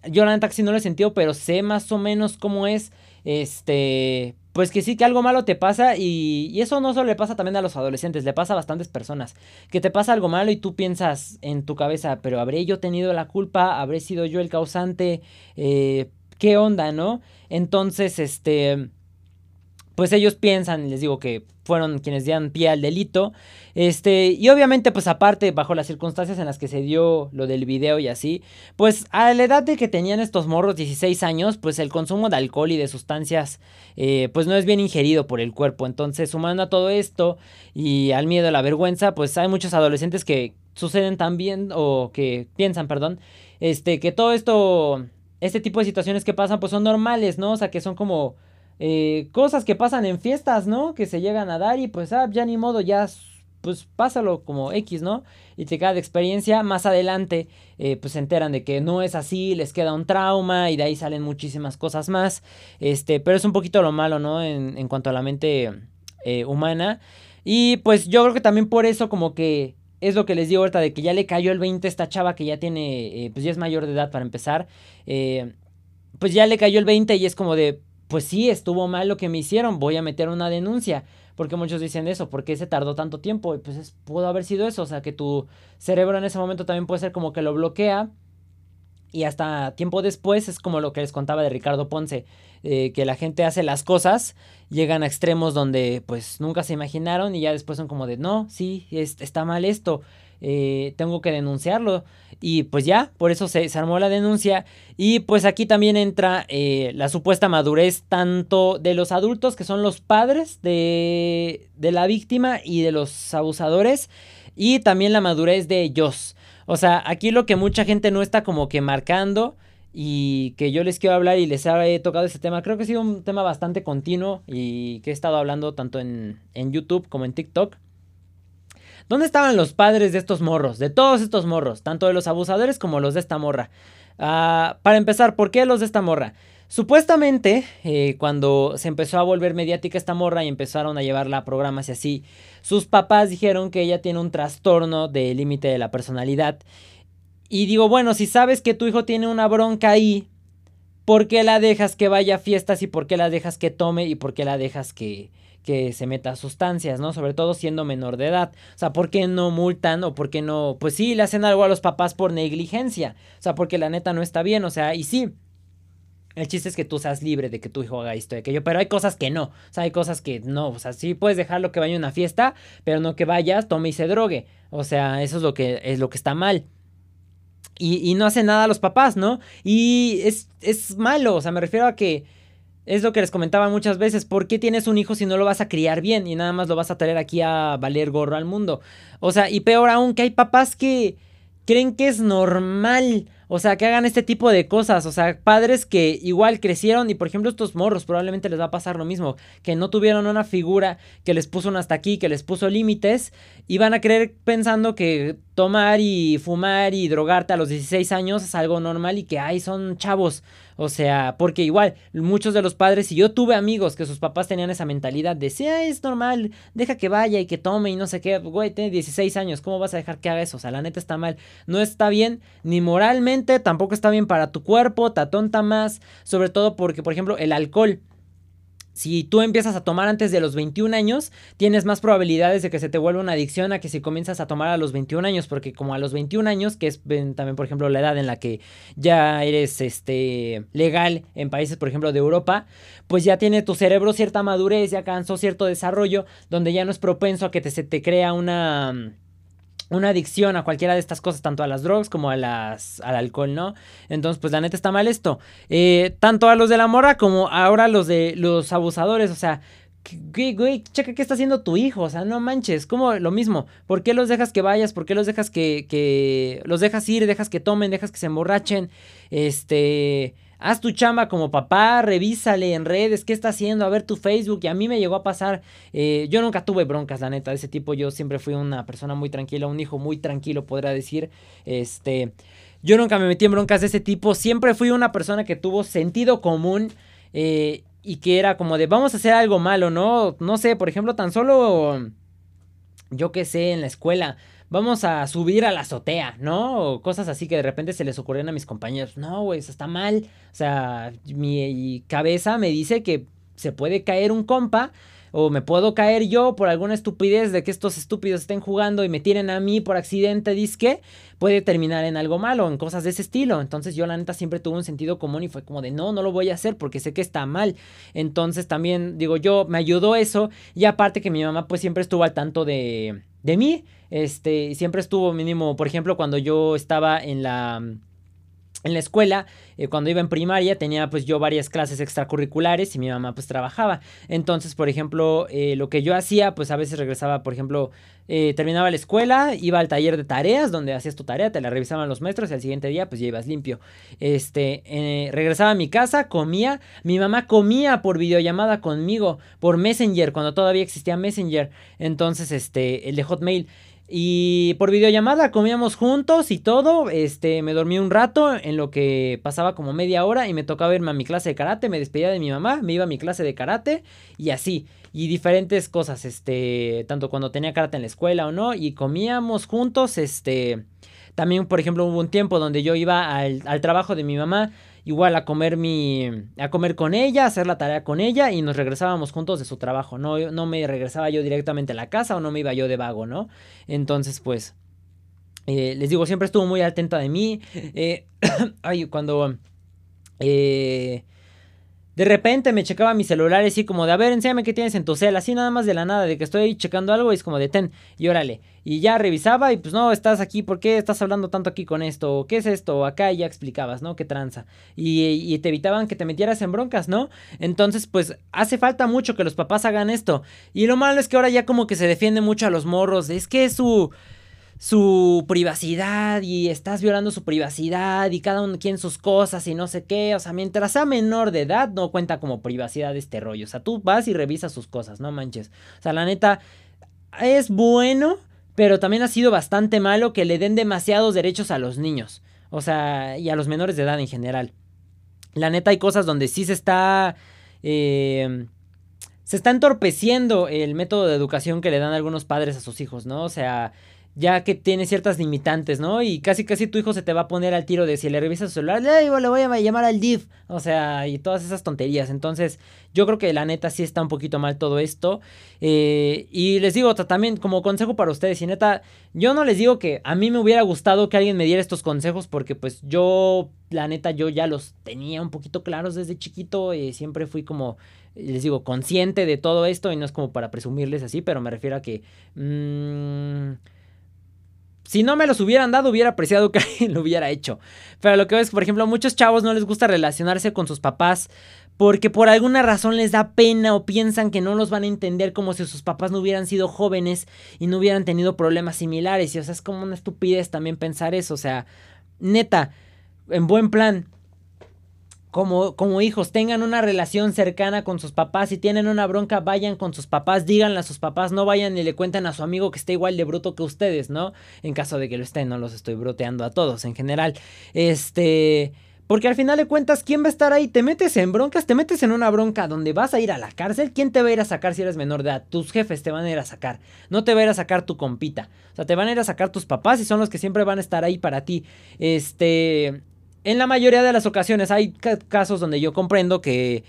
yo la neta sí no lo he sentido, pero sé más o menos cómo es, este, pues que sí, que algo malo te pasa y, eso no solo le pasa también a los adolescentes, le pasa a bastantes personas. Que te pasa algo malo y tú piensas en tu cabeza, pero ¿habré yo tenido la culpa? ¿Habré sido yo el causante? Eh, ¿Qué onda, no? Entonces, este pues ellos piensan, les digo que fueron quienes dieron pie al delito. Este, y obviamente, pues aparte, bajo las circunstancias en las que se dio lo del video y así, pues a la edad de que tenían estos morros, 16 años, pues el consumo de alcohol y de sustancias, eh, pues no es bien ingerido por el cuerpo. Entonces, sumando a todo esto y al miedo a la vergüenza, pues hay muchos adolescentes que suceden también, o que piensan, perdón, este, que todo esto, este tipo de situaciones que pasan, pues son normales, ¿no? O sea, que son como eh, cosas que pasan en fiestas, ¿no? Que se llegan a dar y pues, ah, ya ni modo, ya pues pásalo como X, ¿no? Y te queda de experiencia. Más adelante, eh, pues se enteran de que no es así, les queda un trauma y de ahí salen muchísimas cosas más. Este, pero es un poquito lo malo, ¿no? En, en cuanto a la mente eh, humana. Y pues yo creo que también por eso como que es lo que les digo ahorita de que ya le cayó el 20 a esta chava que ya tiene, pues ya es mayor de edad para empezar. pues ya le cayó el 20 y es como de, pues sí, estuvo mal lo que me hicieron, voy a meter una denuncia. Porque muchos dicen eso, ¿por qué se tardó tanto tiempo? Y pues pudo haber sido eso, o sea, que tu cerebro en ese momento también puede ser como que lo bloquea. Y hasta tiempo después es como lo que les contaba de Ricardo Ponce, eh, que la gente hace las cosas, llegan a extremos donde pues nunca se imaginaron y ya después son como de, no, sí, está mal esto. Eh, tengo que denunciarlo. Y pues ya, por eso se, armó la denuncia. Y pues aquí también entra eh, la supuesta madurez tanto de los adultos, que son los padres de, de la víctima y de los abusadores, y también la madurez de ellos. O sea, aquí lo que mucha gente no está como que marcando y que yo les quiero hablar y les he tocado ese tema. Creo que ha sido un tema bastante continuo y que he estado hablando tanto en, en YouTube como en TikTok. ¿Dónde estaban los padres de estos morros? De todos estos morros, tanto de los abusadores como los de esta morra. Ah, para empezar, ¿por qué los de esta morra? Supuestamente, eh, cuando se empezó a volver mediática esta morra y empezaron a llevarla a programas y así, sus papás dijeron que ella tiene un trastorno de límite de la personalidad y digo, bueno, si sabes que tu hijo tiene una bronca ahí, ¿por qué la dejas que vaya a fiestas y por qué la dejas que tome y por qué la dejas que, que se meta sustancias, ¿no? Sobre todo siendo menor de edad. O sea, ¿por qué no multan o por qué no? Pues sí, le hacen algo a los papás por negligencia. O sea, porque la neta no está bien. O sea, y sí. El chiste es que tú seas libre de que tu hijo haga esto y aquello, pero hay cosas que no, o sea, hay cosas que no, o sea, sí puedes dejarlo que vaya a una fiesta, pero no que vayas, tome y se drogue, o sea, eso es lo que es lo que está mal. Y, no hacen nada a los papás, ¿no? Y es, es malo, o sea, me refiero a que es lo que les comentaba muchas veces, ¿por qué tienes un hijo si no lo vas a criar bien y nada más lo vas a traer aquí a valer gorro al mundo? O sea, y peor aún que hay papás que creen que es normal o sea, que hagan este tipo de cosas. O sea, padres que igual crecieron y por ejemplo estos morros probablemente les va a pasar lo mismo. Que no tuvieron una figura que les puso un hasta aquí, que les puso límites. Y van a creer pensando que tomar y fumar y drogarte a los 16 años es algo normal y que, ay, son chavos. O sea, porque igual muchos de los padres, y yo tuve amigos que sus papás tenían esa mentalidad de, sí, es normal, deja que vaya y que tome y no sé qué, güey, tiene 16 años, ¿cómo vas a dejar que haga eso? O sea, la neta está mal. No está bien ni moralmente, tampoco está bien para tu cuerpo, te atonta más, sobre todo porque, por ejemplo, el alcohol. Si tú empiezas a tomar antes de los 21 años, tienes más probabilidades de que se te vuelva una adicción a que si comienzas a tomar a los 21 años, porque como a los 21 años, que es también por ejemplo la edad en la que ya eres este legal en países por ejemplo de Europa, pues ya tiene tu cerebro cierta madurez, ya alcanzó cierto desarrollo, donde ya no es propenso a que te, se te crea una una adicción a cualquiera de estas cosas, tanto a las drogas como a las, al alcohol, ¿no? Entonces, pues la neta está mal esto. Eh, tanto a los de la mora como ahora los de los abusadores, o sea, güey, güey, checa qué está haciendo tu hijo, o sea, no manches, como lo mismo, ¿por qué los dejas que vayas? ¿Por qué los dejas que, que, los dejas ir, dejas que tomen, dejas que se emborrachen? Este... Haz tu chamba como papá, revísale en redes qué está haciendo, a ver tu Facebook. Y a mí me llegó a pasar, eh, yo nunca tuve broncas, la neta, de ese tipo. Yo siempre fui una persona muy tranquila, un hijo muy tranquilo, podría decir. Este, yo nunca me metí en broncas de ese tipo. Siempre fui una persona que tuvo sentido común. Eh, y que era como de vamos a hacer algo malo, ¿no? No sé, por ejemplo, tan solo, yo qué sé, en la escuela vamos a subir a la azotea, ¿no? O cosas así que de repente se les ocurrieron a mis compañeros. No, güey, eso está mal. O sea, mi cabeza me dice que se puede caer un compa. O me puedo caer yo por alguna estupidez de que estos estúpidos estén jugando y me tiren a mí por accidente, disque, puede terminar en algo malo, en cosas de ese estilo. Entonces yo la neta siempre tuve un sentido común y fue como de no, no lo voy a hacer porque sé que está mal. Entonces también digo yo, me ayudó eso y aparte que mi mamá pues siempre estuvo al tanto de, de mí. Este, siempre estuvo mínimo, por ejemplo, cuando yo estaba en la en la escuela, eh, cuando iba en primaria, tenía pues yo varias clases extracurriculares y mi mamá pues trabajaba. Entonces, por ejemplo, eh, lo que yo hacía, pues a veces regresaba, por ejemplo, eh, terminaba la escuela, iba al taller de tareas, donde hacías tu tarea, te la revisaban los maestros y al siguiente día pues ya ibas limpio. Este, regresaba a mi casa, comía, mi mamá comía por videollamada conmigo, por Messenger, cuando todavía existía Messenger. Entonces, este, el de Hotmail. Y por videollamada comíamos juntos y todo. Este, me dormí un rato en lo que pasaba como media hora y me tocaba irme a mi clase de karate. Me despedía de mi mamá, me iba a mi clase de karate y así. Y diferentes cosas, este, tanto cuando tenía karate en la escuela o no. Y comíamos juntos, este. También, por ejemplo, hubo un tiempo donde yo iba al, al trabajo de mi mamá igual a comer mi a comer con ella, hacer la tarea con ella y nos regresábamos juntos de su trabajo. No, no me regresaba yo directamente a la casa o no me iba yo de vago, ¿no? Entonces, pues eh, les digo, siempre estuvo muy atenta de mí. Eh, ay, cuando eh, de repente me checaba mi celular así como de, a ver, enséñame qué tienes en tu cel, así nada más de la nada, de que estoy checando algo y es como de, ten, y órale. Y ya revisaba y pues no, estás aquí, ¿por qué estás hablando tanto aquí con esto? ¿Qué es esto? Acá ya explicabas, ¿no? ¿Qué tranza? Y, y te evitaban que te metieras en broncas, ¿no? Entonces, pues hace falta mucho que los papás hagan esto. Y lo malo es que ahora ya como que se defiende mucho a los morros, es que es su su privacidad y estás violando su privacidad y cada uno quiere sus cosas y no sé qué. O sea, mientras sea menor de edad, no cuenta como privacidad este rollo. O sea, tú vas y revisas sus cosas, no manches. O sea, la neta, es bueno, pero también ha sido bastante malo que le den demasiados derechos a los niños. O sea, y a los menores de edad en general. La neta, hay cosas donde sí se está. Eh, se está entorpeciendo el método de educación que le dan algunos padres a sus hijos, ¿no? O sea, ya que tiene ciertas limitantes, ¿no? Y casi casi tu hijo se te va a poner al tiro de si le revisas su celular, le voy a llamar al div, o sea, y todas esas tonterías. Entonces, yo creo que la neta sí está un poquito mal todo esto. Eh, y les digo también como consejo para ustedes, y neta, yo no les digo que a mí me hubiera gustado que alguien me diera estos consejos porque pues yo, la neta, yo ya los tenía un poquito claros desde chiquito, y siempre fui como les digo, consciente de todo esto y no es como para presumirles así, pero me refiero a que... Mmm, si no me los hubieran dado, hubiera apreciado que alguien lo hubiera hecho. Pero lo que veo es que, por ejemplo, a muchos chavos no les gusta relacionarse con sus papás porque por alguna razón les da pena o piensan que no los van a entender como si sus papás no hubieran sido jóvenes y no hubieran tenido problemas similares. Y o sea, es como una estupidez también pensar eso. O sea, neta, en buen plan, como, como hijos, tengan una relación cercana con sus papás. Si tienen una bronca, vayan con sus papás, díganle a sus papás, no vayan y le cuenten a su amigo que esté igual de bruto que ustedes, ¿no? En caso de que lo estén, no los estoy broteando a todos en general. Este. Porque al final de cuentas, ¿quién va a estar ahí? Te metes en broncas, te metes en una bronca donde vas a ir a la cárcel. ¿Quién te va a ir a sacar si eres menor de edad? Tus jefes te van a ir a sacar. No te va a ir a sacar tu compita. O sea, te van a ir a sacar tus papás y son los que siempre van a estar ahí para ti. Este en la mayoría de las ocasiones hay casos donde yo comprendo que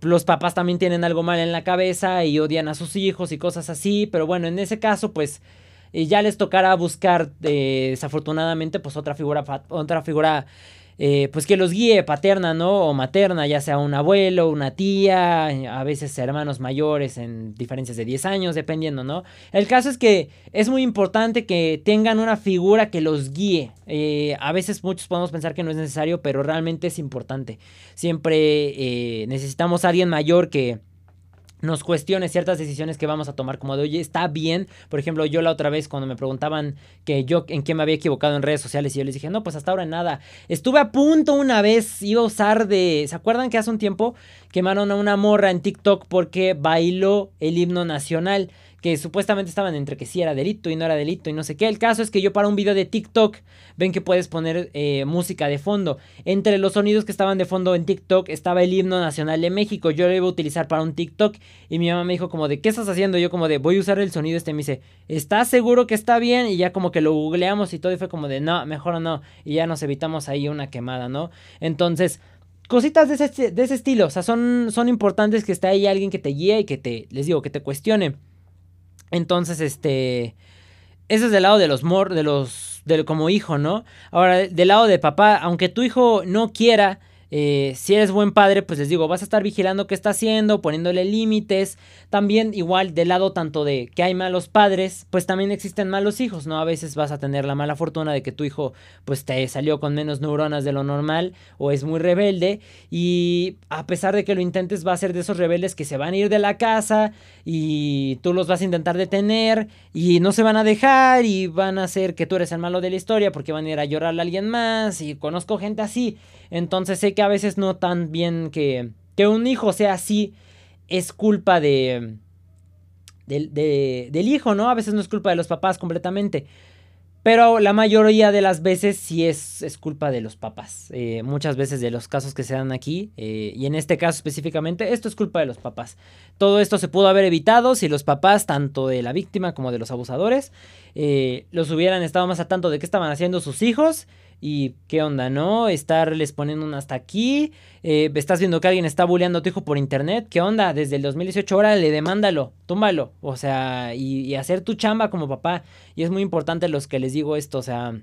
los papás también tienen algo mal en la cabeza y odian a sus hijos y cosas así, pero bueno, en ese caso pues eh, ya les tocará buscar eh, desafortunadamente pues otra figura otra figura eh, pues que los guíe paterna, ¿no? O materna, ya sea un abuelo, una tía, a veces hermanos mayores en diferencias de 10 años, dependiendo, ¿no? El caso es que es muy importante que tengan una figura que los guíe. Eh, a veces muchos podemos pensar que no es necesario, pero realmente es importante. Siempre eh, necesitamos a alguien mayor que nos cuestione ciertas decisiones que vamos a tomar como de, oye, está bien. Por ejemplo, yo la otra vez cuando me preguntaban que yo en qué me había equivocado en redes sociales y yo les dije, no, pues hasta ahora nada. Estuve a punto una vez, iba a usar de, ¿se acuerdan que hace un tiempo quemaron a una morra en TikTok porque bailó el himno nacional? Que supuestamente estaban entre que sí era delito y no era delito y no sé qué. El caso es que yo para un video de TikTok ven que puedes poner eh, música de fondo. Entre los sonidos que estaban de fondo en TikTok estaba el himno nacional de México. Yo lo iba a utilizar para un TikTok y mi mamá me dijo como de ¿qué estás haciendo? yo como de voy a usar el sonido este. Me dice ¿estás seguro que está bien? Y ya como que lo googleamos y todo y fue como de no, mejor no. Y ya nos evitamos ahí una quemada, ¿no? Entonces cositas de ese, de ese estilo. O sea, son, son importantes que esté ahí alguien que te guíe y que te, les digo, que te cuestione. Entonces, este. Eso es del lado de los mor. de los. De, como hijo, ¿no? Ahora, del lado de papá, aunque tu hijo no quiera eh, si eres buen padre, pues les digo, vas a estar vigilando qué está haciendo, poniéndole límites. También igual del lado tanto de que hay malos padres, pues también existen malos hijos, ¿no? A veces vas a tener la mala fortuna de que tu hijo pues te salió con menos neuronas de lo normal o es muy rebelde y a pesar de que lo intentes va a ser de esos rebeldes que se van a ir de la casa y tú los vas a intentar detener y no se van a dejar y van a hacer que tú eres el malo de la historia porque van a ir a llorarle a alguien más y conozco gente así. Entonces sé que a veces no tan bien que, que un hijo sea así es culpa de, del hijo, ¿no? A veces no es culpa de los papás completamente. Pero la mayoría de las veces sí es, es culpa de los papás. Eh, muchas veces de los casos que se dan aquí, eh, y en este caso específicamente, esto es culpa de los papás. Todo esto se pudo haber evitado si los papás, tanto de la víctima como de los abusadores, eh, los hubieran estado más a tanto de qué estaban haciendo sus hijos y qué onda, ¿no? Estarles poniendo un hasta aquí. Eh, estás viendo que alguien está bulleando a tu hijo por internet. ¿Qué onda? Desde el 2018, le demándalo, túmbalo. O sea, y, hacer tu chamba como papá. Y es muy importante los que les digo esto, o sea,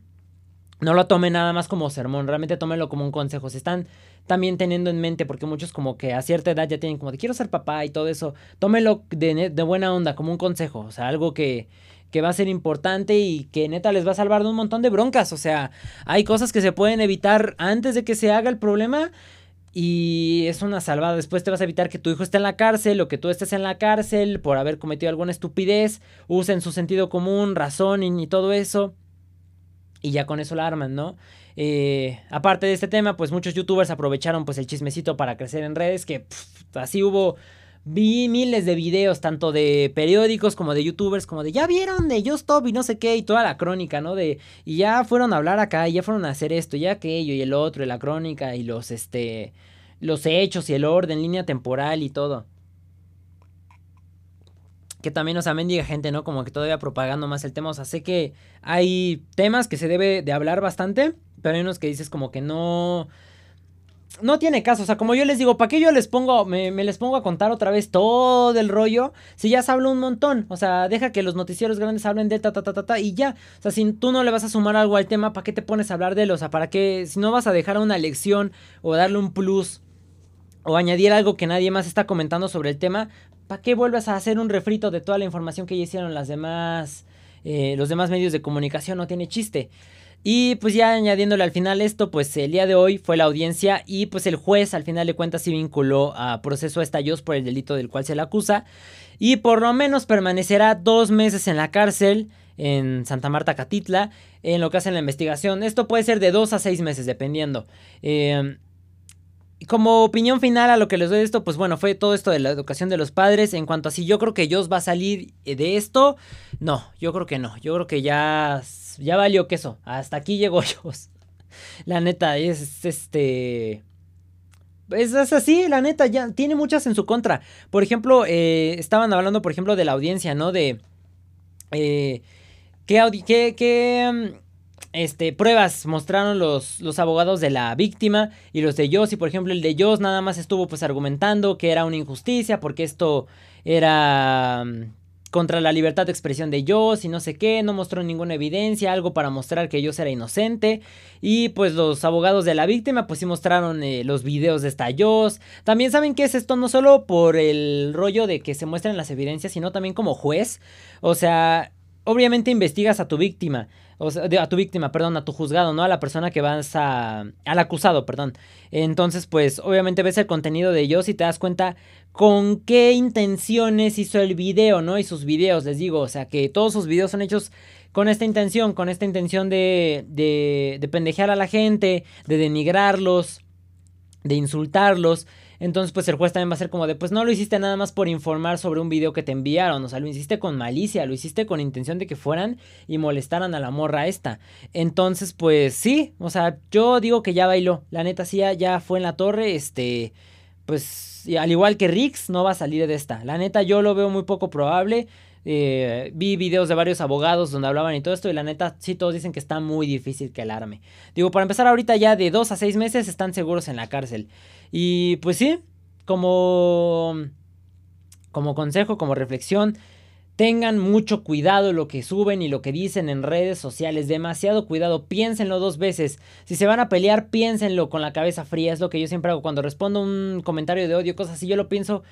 no lo tome nada más como sermón, realmente tómelo como un consejo. Se están también teniendo en mente, porque muchos como que a cierta edad ya tienen como de quiero ser papá y todo eso, tómelo de buena onda, como un consejo, o sea, algo que, que va a ser importante y que neta les va a salvar de un montón de broncas. O sea, hay cosas que se pueden evitar antes de que se haga el problema y es una salvada. Después te vas a evitar que tu hijo esté en la cárcel o que tú estés en la cárcel por haber cometido alguna estupidez. Usen su sentido común, razón y, todo eso. Y ya con eso la arman, ¿no? Eh, aparte de este tema, pues muchos youtubers aprovecharon pues el chismecito para crecer en redes, que así hubo Vi miles de videos, tanto de periódicos como de youtubers, como de ya vieron de Yo Stop y no sé qué, y toda la crónica, ¿no? De, y ya fueron a hablar acá, y ya fueron a hacer esto, ya aquello, y el otro, y la crónica, y los, este, los hechos, y el orden, línea temporal, y todo. Que también, o sea, mendiga gente, ¿no? Como que todavía propagando más el tema, o sea, sé que hay temas que se debe de hablar bastante, pero hay unos que dices como que no no tiene caso. O sea, como yo les digo, ¿para qué yo les pongo, me, les pongo a contar otra vez todo el rollo? Si ya se habló un montón. O sea, deja que los noticieros grandes hablen de ta, ta, ta, ta, y ya. O sea, si tú no le vas a sumar algo al tema, ¿para qué te pones a hablar de él? O sea, ¿para qué? Si no vas a dejar una lección o darle un plus o añadir algo que nadie más está comentando sobre el tema, ¿para qué vuelves a hacer un refrito de toda la información que ya hicieron las demás, eh, los demás medios de comunicación? No tiene chiste. Y pues ya añadiéndole al final esto, pues el día de hoy fue la audiencia y pues el juez al final de cuentas sí vinculó a proceso a Estallos por el delito del cual se le acusa y por lo menos permanecerá dos meses en la cárcel en Santa Marta Catitla en lo que hace la investigación. Esto puede ser de dos a seis meses dependiendo. Eh, como opinión final a lo que les doy de esto, pues bueno, fue todo esto de la educación de los padres. En cuanto a si yo creo que Dios va a salir de esto, no, yo creo que no. Yo creo que ya, ya valió queso. Hasta aquí llegó Dios. La neta, es este... Es, así, la neta, ya tiene muchas en su contra. Por ejemplo, eh, estaban hablando, por ejemplo, de la audiencia, ¿no? De... Eh, ¿Qué, qué, qué este, pruebas mostraron los, los abogados de la víctima y los de Joss. Y por ejemplo, el de Joss nada más estuvo pues argumentando que era una injusticia porque esto era mm, contra la libertad de expresión de Joss y no sé qué, no mostró ninguna evidencia, algo para mostrar que Joss era inocente. Y pues los abogados de la víctima pues sí mostraron eh, los videos de esta Joss. También saben que es esto no solo por el rollo de que se muestren las evidencias, sino también como juez. O sea, obviamente investigas a tu víctima o sea, a tu víctima, perdón, a tu juzgado, ¿no? A la persona que vas a... al acusado, perdón. Entonces, pues, obviamente ves el contenido de ellos y te das cuenta con qué intenciones hizo el video, ¿no? Y sus videos, les digo, o sea, que todos sus videos son hechos con esta intención, con esta intención de, de, de pendejear a la gente, de denigrarlos, de insultarlos. Entonces, pues el juez también va a ser como de, pues no lo hiciste nada más por informar sobre un video que te enviaron, o sea, lo hiciste con malicia, lo hiciste con intención de que fueran y molestaran a la morra esta. Entonces, pues sí, o sea, yo digo que ya bailó, la neta sí, ya, fue en la torre, este, pues al igual que Rix, no va a salir de esta. La neta yo lo veo muy poco probable. Eh, vi videos de varios abogados donde hablaban y todo esto y la neta sí todos dicen que está muy difícil que alarme. Digo, para empezar ahorita ya de dos a seis meses están seguros en la cárcel. Y pues sí, como, como consejo, como reflexión, tengan mucho cuidado lo que suben y lo que dicen en redes sociales. Demasiado cuidado, piénsenlo dos veces. Si se van a pelear, piénsenlo con la cabeza fría. Es lo que yo siempre hago cuando respondo un comentario de odio, cosas así. Yo lo pienso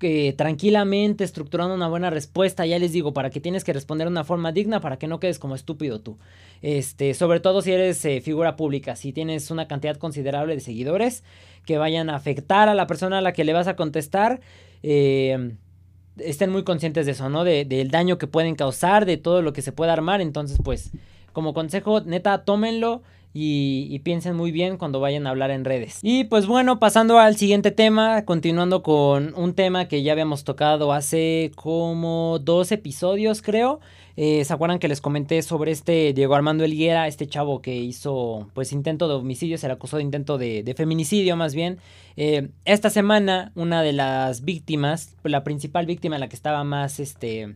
que tranquilamente, estructurando una buena respuesta, ya les digo, para que tienes que responder de una forma digna, para que no quedes como estúpido tú. Este, sobre todo si eres eh, figura pública, si tienes una cantidad considerable de seguidores que vayan a afectar a la persona a la que le vas a contestar. Eh, estén muy conscientes de eso, ¿no? De, del daño que pueden causar, de todo lo que se puede armar. Entonces, pues, como consejo, neta, tómenlo y, piensen muy bien cuando vayan a hablar en redes. Y pues bueno, pasando al siguiente tema, continuando con un tema que ya habíamos tocado hace como dos episodios creo. Eh, ¿Se acuerdan que les comenté sobre este Diego Armando Elguera, este chavo que hizo pues intento de homicidio, se le acusó de intento de, feminicidio más bien? Eh, esta semana una de las víctimas, la principal víctima, la que estaba más este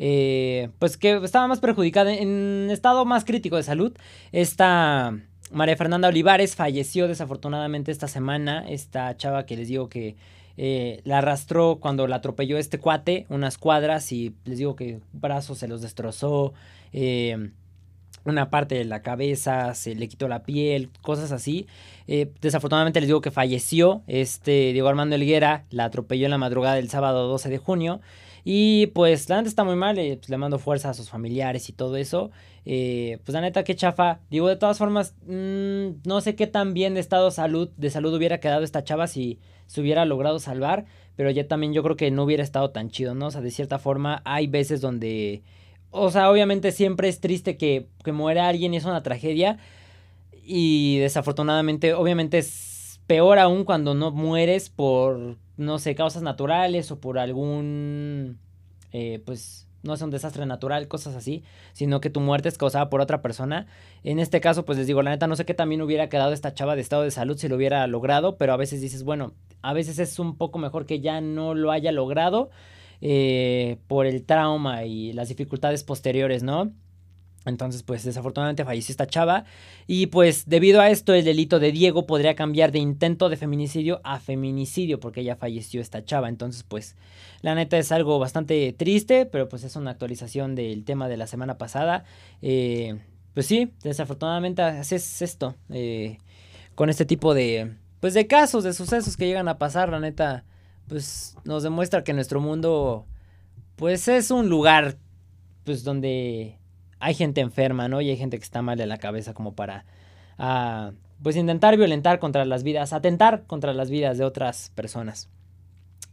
eh, pues que estaba más perjudicada, en estado más crítico de salud. Esta María Fernanda Olivares falleció desafortunadamente esta semana. Esta chava que les digo que eh, la arrastró cuando la atropelló este cuate unas cuadras y les digo que brazos se los destrozó. Eh, una parte de la cabeza, se le quitó la piel, cosas así. Eh, desafortunadamente les digo que falleció. Este Diego Armando Elguera la atropelló en la madrugada del sábado 12 de junio. Y pues la neta está muy mal, eh, pues, le mando fuerza a sus familiares y todo eso. Eh, pues la neta, qué chafa. Digo, de todas formas, mm, no sé qué tan bien de estado salud, de salud hubiera quedado esta chava si se hubiera logrado salvar. Pero ya también yo creo que no hubiera estado tan chido, ¿no? O sea, de cierta forma hay veces donde... O sea, obviamente siempre es triste que, que muera alguien y es una tragedia. Y desafortunadamente, obviamente es peor aún cuando no mueres por no sé, causas naturales o por algún, eh, pues, no sé, un desastre natural, cosas así, sino que tu muerte es causada por otra persona. En este caso, pues les digo, la neta, no sé qué también hubiera quedado esta chava de estado de salud si lo hubiera logrado, pero a veces dices, bueno, a veces es un poco mejor que ya no lo haya logrado eh, por el trauma y las dificultades posteriores, ¿no? Entonces, pues desafortunadamente falleció esta chava. Y pues debido a esto, el delito de Diego podría cambiar de intento de feminicidio a feminicidio, porque ya falleció esta chava. Entonces, pues la neta es algo bastante triste, pero pues es una actualización del tema de la semana pasada. Eh, pues sí, desafortunadamente es esto. Eh, con este tipo de, pues de casos, de sucesos que llegan a pasar, la neta, pues nos demuestra que nuestro mundo, pues es un lugar, pues donde hay gente enferma, ¿no? Y hay gente que está mal de la cabeza como para, ah, pues, intentar violentar contra las vidas, atentar contra las vidas de otras personas.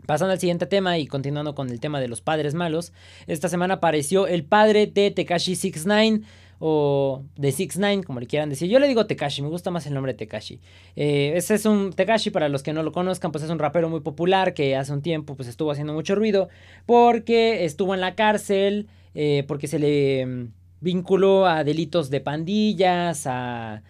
Pasando al siguiente tema y continuando con el tema de los padres malos, esta semana apareció el padre de Tekashi 69 o de 69, como le quieran decir. Yo le digo Tekashi, me gusta más el nombre de Tekashi. Eh, ese es un Tekashi, para los que no lo conozcan, pues es un rapero muy popular que hace un tiempo pues estuvo haciendo mucho ruido porque estuvo en la cárcel, eh, porque se le vinculó a delitos de pandillas, a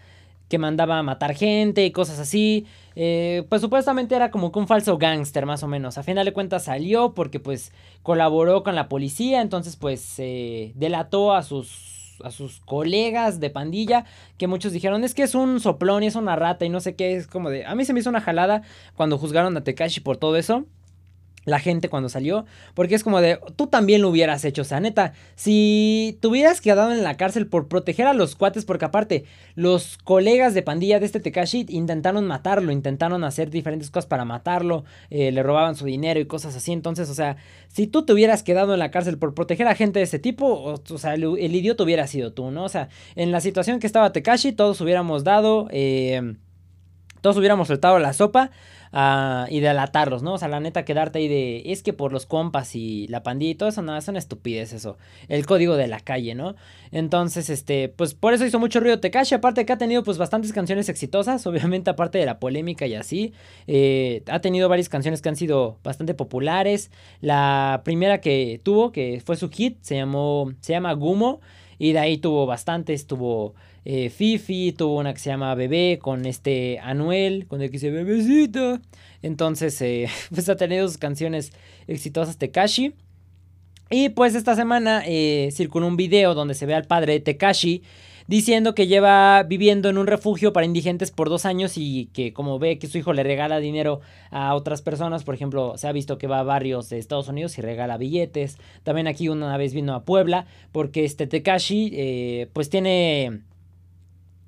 que mandaba a matar gente y cosas así. Eh, pues supuestamente era como que un falso gángster más o menos. A final de cuentas salió porque pues colaboró con la policía, entonces pues delató a sus a sus colegas de pandilla que muchos dijeron es que es un soplón y es una rata y no sé qué es como de a mí se me hizo una jalada cuando juzgaron a Tekashi por todo eso la gente cuando salió, porque es como de, tú también lo hubieras hecho, o sea, neta, si te hubieras quedado en la cárcel por proteger a los cuates, porque aparte, los colegas de pandilla de este Tekashi intentaron matarlo, intentaron hacer diferentes cosas para matarlo, eh, le robaban su dinero y cosas así, entonces, o sea, si tú te hubieras quedado en la cárcel por proteger a gente de ese tipo, o, sea, el, idiota hubiera sido tú, ¿no? O sea, en la situación que estaba Tekashi, todos hubiéramos dado, eh, todos hubiéramos soltado la sopa, y delatarlos, ¿no? O sea, la neta, quedarte ahí de. Es que por los compas y la pandilla y todo eso, no, es una estupidez eso. El código de la calle, ¿no? Entonces, este, pues por eso hizo mucho ruido Tekashi. Aparte que ha tenido, pues, bastantes canciones exitosas. Obviamente, aparte de la polémica y así. Eh, ha tenido varias canciones que han sido bastante populares. La primera que tuvo, que fue su hit, se llamó. Se llama Gumo. Y de ahí tuvo bastantes. Tuvo eh, Fifi, tuvo una que se llama Bebé con este Anuel, con el que dice Bebecita. Entonces, eh, pues ha tenido sus canciones exitosas Tekashi. Y pues esta semana eh, circuló un video donde se ve al padre de Tekashi diciendo que lleva viviendo en un refugio para indigentes por dos años y que como ve que su hijo le regala dinero a otras personas, por ejemplo, se ha visto que va a barrios de Estados Unidos y regala billetes. También aquí una vez vino a Puebla porque este Tekashi pues tiene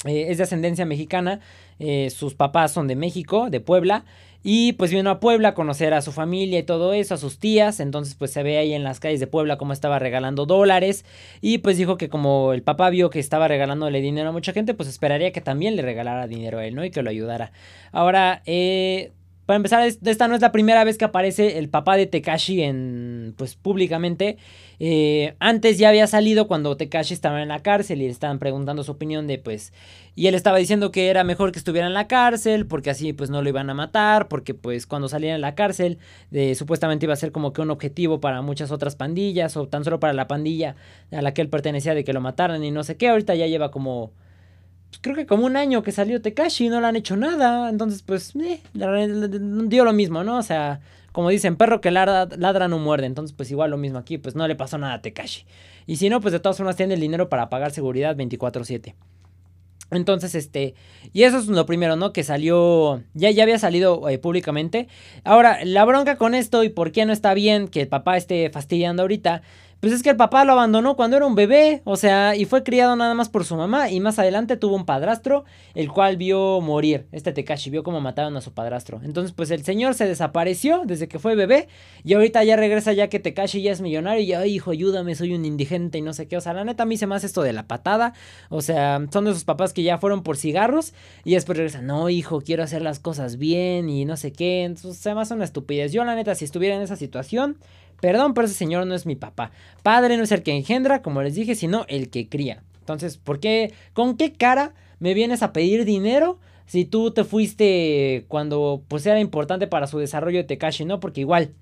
eh, es de ascendencia mexicana, eh, sus papás son de México, de Puebla, y pues vino a Puebla a conocer a su familia y todo eso, a sus tías, entonces pues se ve ahí en las calles de Puebla cómo estaba regalando dólares, y pues dijo que como el papá vio que estaba regalándole dinero a mucha gente, pues esperaría que también le regalara dinero a él, ¿no? Y que lo ayudara. Ahora, eh, para empezar, esta no es la primera vez que aparece el papá de Tekashi en, pues, públicamente. Eh, antes ya había salido cuando Tekashi estaba en la cárcel y le estaban preguntando su opinión de, pues, y él estaba diciendo que era mejor que estuviera en la cárcel porque así, pues, no lo iban a matar, porque, pues, cuando saliera en la cárcel, eh, supuestamente iba a ser como que un objetivo para muchas otras pandillas o tan solo para la pandilla a la que él pertenecía de que lo mataran y no sé qué. Ahorita ya lleva como pues, creo que como un año que salió Tekashi y no le han hecho nada. Entonces, pues, eh, dio lo mismo, ¿no? O sea, como dicen, perro que ladra, no muerde. Entonces, pues igual lo mismo aquí, pues no le pasó nada a Tekashi. Y si no, pues de todas formas tiene el dinero para pagar seguridad 24/7. Entonces, este, y eso es lo primero, ¿no? Que salió, ya, ya había salido eh, públicamente. Ahora, la bronca con esto y por qué no está bien que el papá esté fastidiando ahorita, pues es que el papá lo abandonó cuando era un bebé, o sea, y fue criado nada más por su mamá y más adelante tuvo un padrastro, el cual vio morir, este Tekashi vio cómo mataron a su padrastro. Entonces, pues el señor se desapareció desde que fue bebé y ahorita ya regresa ya que Tekashi ya es millonario y ya, hijo, ayúdame, soy un indigente y no sé qué. O sea, la neta a mí se me hace esto de la patada, o sea, son de esos papás que ya fueron por cigarros y después regresan, no, hijo, quiero hacer las cosas bien y no sé qué. Entonces, se me hace una estupidez. Yo, la neta, si estuviera en esa situación, Perdón, pero ese señor no es mi papá. Padre no es el que engendra, como les dije, sino el que cría. Entonces, ¿por qué? ¿Con qué cara me vienes a pedir dinero? Si tú te fuiste cuando pues era importante para su desarrollo de Tekashi, ¿no? Porque igual,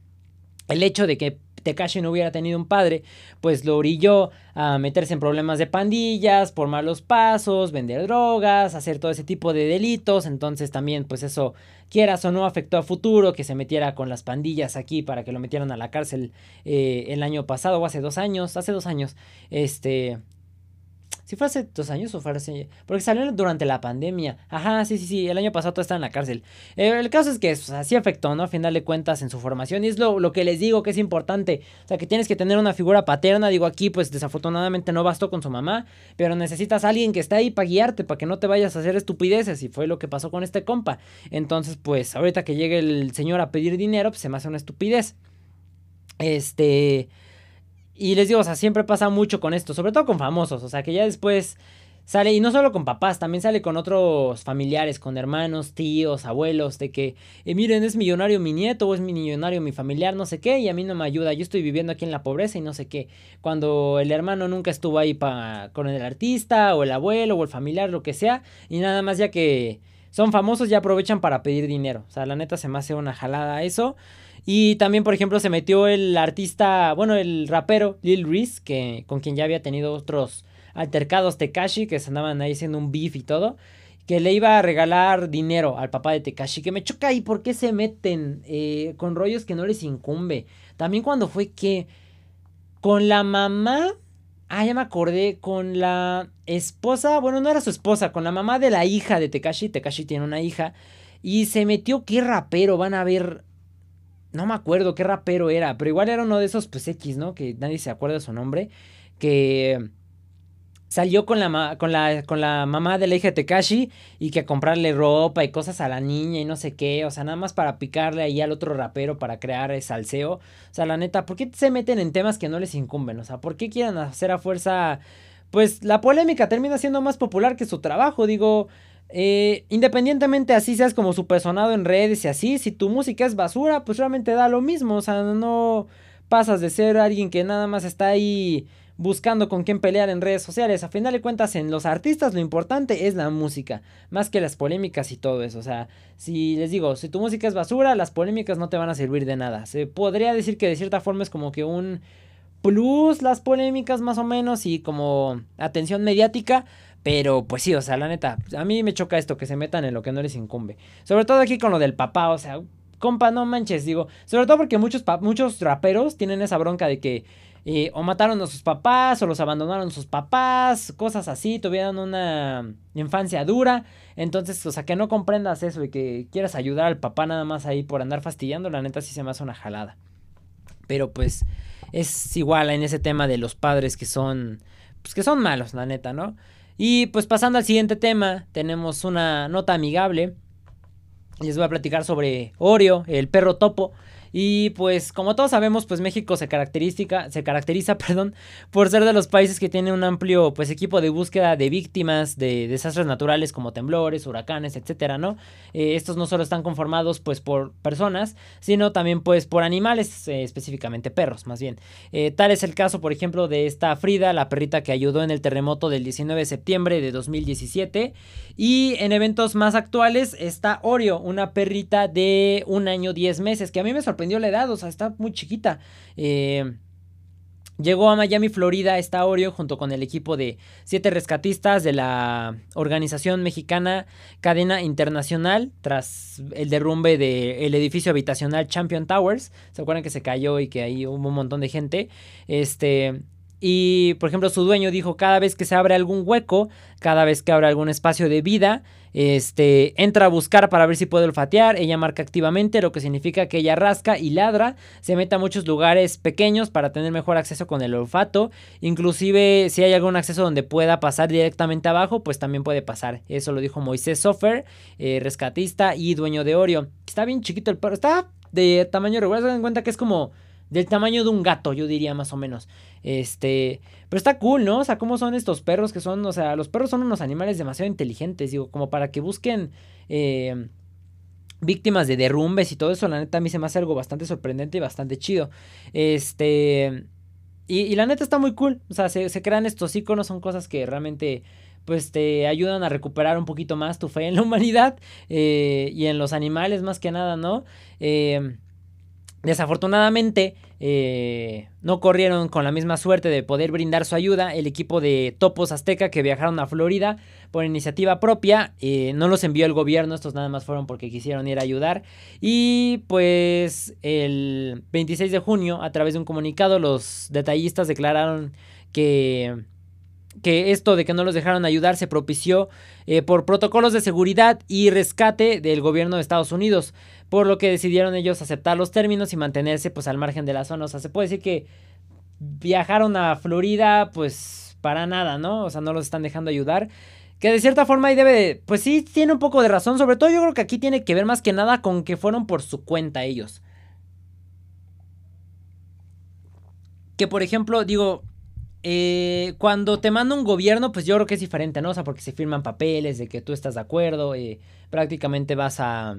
el hecho de que Tekashi no hubiera tenido un padre, pues lo orilló a meterse en problemas de pandillas, por malos pasos, vender drogas, hacer todo ese tipo de delitos. Entonces también, pues eso, quieras o no, afectó a futuro que se metiera con las pandillas aquí para que lo metieran a la cárcel eh, el año pasado o hace dos años, hace dos años, este, si fue hace dos años o fue hace... Porque salió durante la pandemia. Ajá, sí, sí, sí. El año pasado todo estaba en la cárcel. Eh, el caso es que así afectó, ¿no? A final de cuentas en su formación. Y es lo, lo, que les digo que es importante. O sea, que tienes que tener una figura paterna. Digo, aquí pues desafortunadamente no bastó con su mamá. Pero necesitas a alguien que esté ahí para guiarte, para que no te vayas a hacer estupideces. Y fue lo que pasó con este compa. Entonces, pues ahorita que llegue el señor a pedir dinero, pues se me hace una estupidez. Este... Y les digo, o sea, siempre pasa mucho con esto, sobre todo con famosos, o sea, que ya después sale, y no solo con papás, también sale con otros familiares, con hermanos, tíos, abuelos, de que, eh, miren, es millonario mi nieto o es mi millonario mi familiar, no sé qué, y a mí no me ayuda, yo estoy viviendo aquí en la pobreza y no sé qué. Cuando el hermano nunca estuvo ahí pa, con el artista o el abuelo o el familiar, lo que sea, y nada más ya que son famosos ya aprovechan para pedir dinero. O sea, la neta se me hace una jalada eso. Y también, por ejemplo, se metió el artista, bueno, el rapero Lil Reese, que, con quien ya había tenido otros altercados Tekashi, que se andaban ahí haciendo un beef y todo, que le iba a regalar dinero al papá de Tekashi, que me choca ahí, ¿por qué se meten eh, con rollos que no les incumbe? También cuando fue que con la mamá, ah, ya me acordé, con la esposa, bueno, no era su esposa, con la mamá de la hija de Tekashi, Tekashi tiene una hija, y se metió, qué rapero, van a ver, no me acuerdo qué rapero era, pero igual era uno de esos pues X, ¿no? Que nadie se acuerda su nombre, que salió con la, con la, con la mamá de la hija de Tekashi y que a comprarle ropa y cosas a la niña y no sé qué, o sea, nada más para picarle ahí al otro rapero para crear salseo. O sea, la neta, ¿por qué se meten en temas que no les incumben? O sea, ¿por qué quieren hacer a fuerza... Pues la polémica termina siendo más popular que su trabajo, digo, eh, independientemente así seas como su personado en redes y así, si tu música es basura, pues realmente da lo mismo, o sea, no pasas de ser alguien que nada más está ahí buscando con quién pelear en redes sociales. A final de cuentas, en los artistas lo importante es la música, más que las polémicas y todo eso. O sea, si les digo, si tu música es basura, las polémicas no te van a servir de nada. Se podría decir que de cierta forma es como que un plus las polémicas más o menos y como atención mediática, pero pues sí, o sea, la neta, a mí me choca esto, que se metan en lo que no les incumbe. Sobre todo aquí con lo del papá, o sea, compa, no manches, digo. Sobre todo porque muchos, muchos raperos tienen esa bronca de que eh, o mataron a sus papás, o los abandonaron sus papás, cosas así, tuvieron una infancia dura. Entonces, o sea, que no comprendas eso y que quieras ayudar al papá nada más ahí por andar fastidiando, la neta sí se me hace una jalada. Pero pues es igual en ese tema de los padres que son, pues que son malos, la neta, ¿no? Y pues pasando al siguiente tema, tenemos una nota amigable. Les voy a platicar sobre Oreo, el perro topo. Y pues como todos sabemos, pues México se caracteriza, se caracteriza perdón, por ser de los países que tiene un amplio pues equipo de búsqueda de víctimas de desastres naturales como temblores, huracanes, etcétera, ¿no? Eh, estos no solo están conformados pues por personas, sino también pues por animales, eh, específicamente perros más bien. Eh, tal es el caso, por ejemplo, de esta Frida, la perrita que ayudó en el terremoto del 19 de septiembre de 2017. Y en eventos más actuales está Oreo, una perrita de un año 10 meses, que a mí me sorprendió sorprendió la edad, o sea, está muy chiquita. Eh, llegó a Miami, Florida, está Oreo junto con el equipo de siete rescatistas de la organización mexicana Cadena Internacional tras el derrumbe del edificio habitacional Champion Towers. ¿Se acuerdan que se cayó y que ahí hubo un montón de gente? Este, y, por ejemplo, su dueño dijo, cada vez que se abre algún hueco, cada vez que abre algún espacio de vida, este, entra a buscar para ver si puede olfatear, ella marca activamente, lo que significa que ella rasca y ladra, se mete a muchos lugares pequeños para tener mejor acceso con el olfato, inclusive si hay algún acceso donde pueda pasar directamente abajo, pues también puede pasar, eso lo dijo Moisés Sofer, eh, rescatista y dueño de Oreo. Está bien chiquito el perro, está de tamaño regular, se dan cuenta que es como del tamaño de un gato, yo diría más o menos. Este, pero está cool, ¿no? O sea, cómo son estos perros que son, o sea, los perros son unos animales demasiado inteligentes, digo, como para que busquen eh, víctimas de derrumbes y todo eso, la neta a mí se me hace algo bastante sorprendente y bastante chido. Este, y, la neta está muy cool, o sea, se, crean estos iconos, son cosas que realmente pues te ayudan a recuperar un poquito más tu fe en la humanidad eh, y en los animales más que nada, ¿no? Eh, Desafortunadamente, eh, no corrieron con la misma suerte de poder brindar su ayuda. El equipo de Topos Azteca que viajaron a Florida por iniciativa propia, eh, no los envió el gobierno, estos nada más fueron porque quisieron ir a ayudar. Y pues el 26 de junio, a través de un comunicado, los detallistas declararon que que esto de que no los dejaron ayudar se propició eh, por protocolos de seguridad y rescate del gobierno de Estados Unidos, por lo que decidieron ellos aceptar los términos y mantenerse pues al margen de la zona. O sea, se puede decir que viajaron a Florida pues para nada, ¿no? O sea, no los están dejando ayudar. Que de cierta forma ahí debe, pues sí, tiene un poco de razón. Sobre todo yo creo que aquí tiene que ver más que nada con que fueron por su cuenta ellos. Que por ejemplo, digo, eh, cuando te manda un gobierno, pues yo creo que es diferente, ¿no? O sea, porque se firman papeles de que tú estás de acuerdo y prácticamente vas a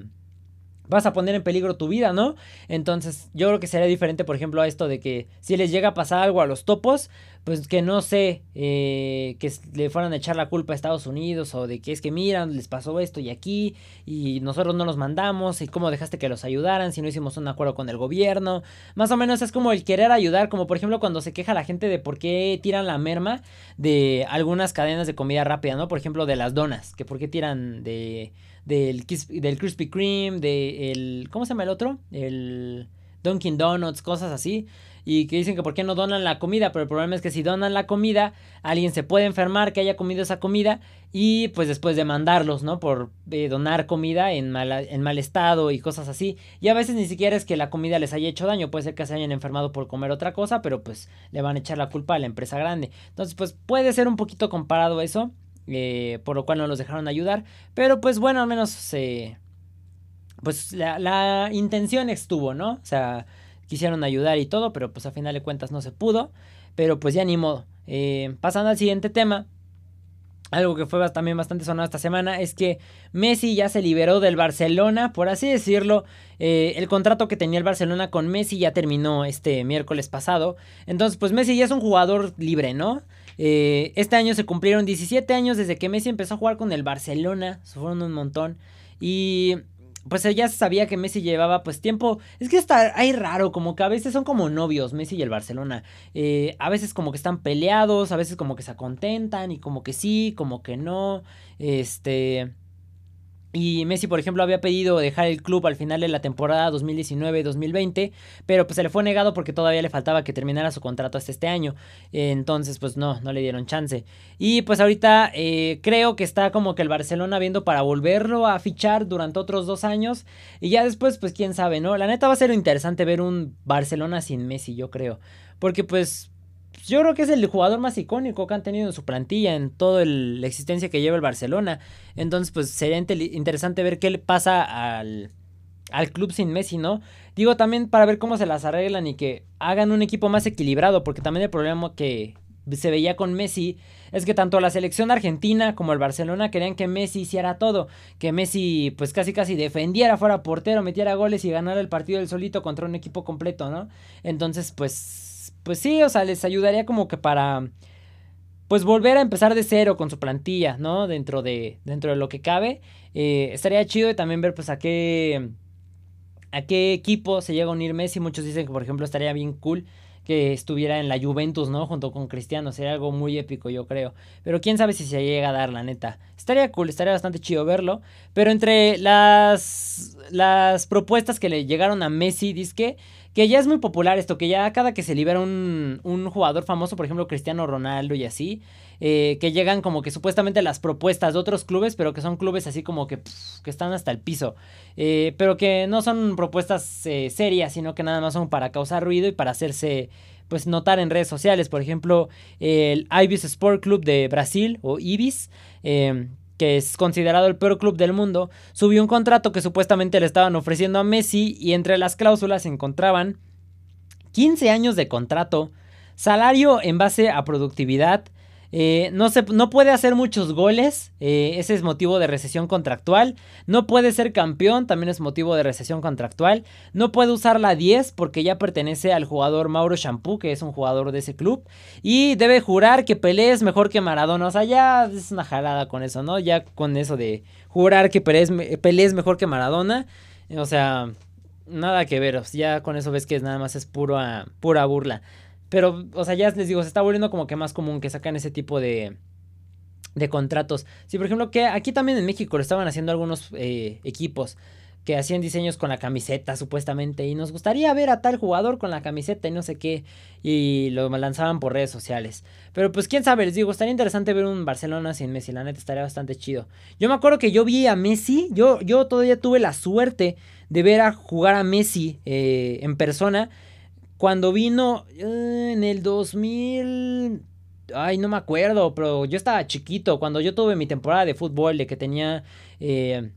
vas a poner en peligro tu vida, ¿no? Entonces yo creo que sería diferente, por ejemplo, a esto de que si les llega a pasar algo a los topos, pues que no sé, eh, que le fueran a echar la culpa a Estados Unidos o de que es que miran, les pasó esto y aquí y nosotros no los mandamos y cómo dejaste que los ayudaran si no hicimos un acuerdo con el gobierno. Más o menos es como el querer ayudar, como por ejemplo cuando se queja la gente de por qué tiran la merma de algunas cadenas de comida rápida, ¿no? Por ejemplo, de las donas, que por qué tiran de del, del Krispy Kreme, del... ¿Cómo se llama el otro? El Dunkin' Donuts, cosas así. Y que dicen que por qué no donan la comida, pero el problema es que si donan la comida, alguien se puede enfermar que haya comido esa comida y pues después demandarlos, ¿no? Por eh, donar comida en mal, en mal estado y cosas así. Y a veces ni siquiera es que la comida les haya hecho daño, puede ser que se hayan enfermado por comer otra cosa, pero pues le van a echar la culpa a la empresa grande. Entonces pues puede ser un poquito comparado eso. Eh, por lo cual no los dejaron ayudar. Pero pues bueno, al menos pues la, intención estuvo, ¿no? O sea, quisieron ayudar y todo, pero pues a final de cuentas no se pudo. Pero pues ya ni modo. Eh, pasando al siguiente tema. Algo que fue también bastante sonado esta semana es que Messi ya se liberó del Barcelona, por así decirlo. Eh, el contrato que tenía el Barcelona con Messi ya terminó este miércoles pasado. Entonces, pues Messi ya es un jugador libre, ¿no? Eh, este año se cumplieron 17 años desde que Messi empezó a jugar con el Barcelona. fueron un montón. Y pues ya se sabía que Messi llevaba pues tiempo. Es que está ahí raro, como que a veces son como novios, Messi y el Barcelona. Eh, a veces como que están peleados, a veces como que se contentan y como que sí, como que no. Este... Y Messi, por ejemplo, había pedido dejar el club al final de la temporada 2019-2020, pero pues se le fue negado porque todavía le faltaba que terminara su contrato hasta este año. Entonces, pues no, no le dieron chance. Y pues ahorita eh, creo que está como que el Barcelona viendo para volverlo a fichar durante otros dos años. Y ya después, pues quién sabe, ¿no? La neta va a ser interesante ver un Barcelona sin Messi, yo creo. Porque pues yo creo que es el jugador más icónico que han tenido en su plantilla, en toda la existencia que lleva el Barcelona. Entonces, pues sería interesante ver qué le pasa al, al club sin Messi, ¿no? Digo también para ver cómo se las arreglan y que hagan un equipo más equilibrado, porque también el problema que se veía con Messi es que tanto la selección argentina como el Barcelona querían que Messi hiciera todo, que Messi pues casi casi defendiera, fuera portero, metiera goles y ganara el partido del solito contra un equipo completo, ¿no? Entonces pues pues sí, o sea, les ayudaría como que para, pues volver a empezar de cero con su plantilla, ¿no? Dentro de, dentro de lo que cabe. Eh, estaría chido también ver pues a qué, a qué equipo se llega a unir Messi. Muchos dicen que por ejemplo estaría bien cool que estuviera en la Juventus, ¿no? Junto con Cristiano, sería algo muy épico, yo creo. Pero quién sabe si se llega a dar, la neta. Estaría cool, estaría bastante chido verlo. Pero entre las, las propuestas que le llegaron a Messi, dice que que ya es muy popular esto, que ya cada que se libera un, un jugador famoso, por ejemplo Cristiano Ronaldo y así, eh, que llegan como que supuestamente las propuestas de otros clubes, pero que son clubes así como que, que están hasta el piso, eh, pero que no son propuestas eh, serias, sino que nada más son para causar ruido y para hacerse pues notar en redes sociales, por ejemplo el Ibis Sport Club de Brasil o Ibis, que es considerado el peor club del mundo, subió un contrato que supuestamente le estaban ofreciendo a Messi y entre las cláusulas se encontraban 15 años de contrato, salario en base a productividad, eh, no, se, no puede hacer muchos goles, eh, ese es motivo de recesión contractual. No puede ser campeón, también es motivo de recesión contractual. No puede usar la 10 porque ya pertenece al jugador Mauro Shampoo, que es un jugador de ese club. Y debe jurar que Pelé es mejor que Maradona. O sea, ya es una jalada con eso, ¿no? Ya con eso de jurar que Pelé es, mejor que Maradona. O sea, nada que ver. Ya con eso ves que nada más es pura, pura burla. Pero, o sea, ya les digo, se está volviendo como que más común que sacan ese tipo de, de contratos. Sí, por ejemplo, que aquí también en México lo estaban haciendo algunos eh, equipos que hacían diseños con la camiseta supuestamente y nos gustaría ver a tal jugador con la camiseta y no sé qué y lo lanzaban por redes sociales. Pero pues quién sabe, les digo, estaría interesante ver un Barcelona sin Messi, la neta estaría bastante chido. Yo me acuerdo que yo vi a Messi, yo, yo todavía tuve la suerte de ver a jugar a Messi eh, en persona cuando vino eh, en el 2000... Ay, no me acuerdo, pero yo estaba chiquito. Cuando yo tuve mi temporada de fútbol, de que tenía eh,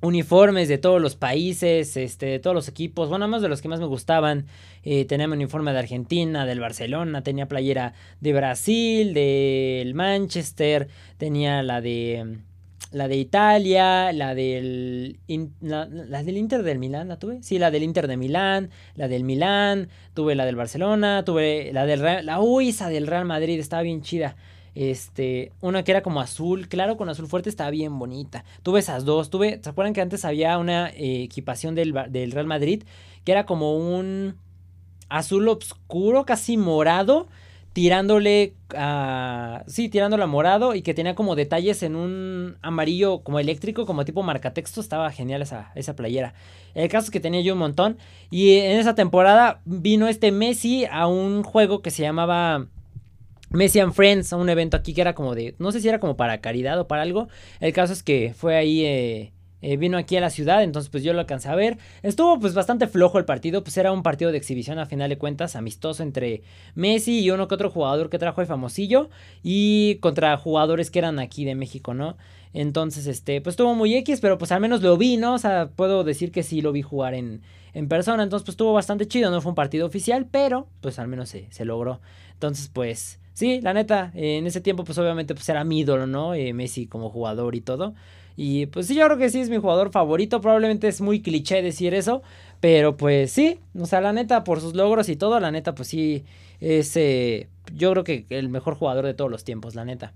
uniformes de todos los países, este, de todos los equipos. Bueno, más de los que más me gustaban. Eh, tenía mi uniforme de Argentina, del Barcelona, tenía playera de Brasil, del Manchester, tenía la de la de Italia, la del, la, del Inter del Milán, ¿la tuve? Sí, la del Inter de Milán, la del Milán, tuve la del Barcelona, tuve la del Real, la uy, esa del Real Madrid, estaba bien chida. Este, una que era como azul, claro, con azul fuerte, estaba bien bonita. Tuve esas dos, tuve, ¿se acuerdan que antes había una equipación del, del Real Madrid que era como un azul oscuro, casi morado? Tirándole a... Sí, tirándole a morado y que tenía como detalles en un amarillo como eléctrico, como tipo marcatexto. Estaba genial esa, esa playera. El caso es que tenía yo un montón. Y en esa temporada vino este Messi a un juego que se llamaba... Messi and Friends, a un evento aquí que era como de, no sé si era como para caridad o para algo. El caso es que fue ahí eh, eh, vino aquí a la ciudad, entonces pues yo lo alcancé a ver. Estuvo pues bastante flojo el partido, pues era un partido de exhibición a final de cuentas, amistoso entre Messi y uno que otro jugador que trajo el famosillo y contra jugadores que eran aquí de México, ¿no? Entonces, este, pues estuvo muy X, pero pues al menos lo vi, ¿no? O sea, puedo decir que sí lo vi jugar en, en persona, entonces pues estuvo bastante chido, no fue un partido oficial, pero pues al menos se, se logró. Entonces, pues... Sí, la neta, en ese tiempo pues obviamente pues era mi ídolo, ¿no? Eh, Messi como jugador y todo. Y pues sí, yo creo que sí es mi jugador favorito. Probablemente es muy cliché decir eso. Pero pues sí, o sea, la neta, por sus logros y todo, la neta, pues sí, es eh, yo creo que el mejor jugador de todos los tiempos, la neta.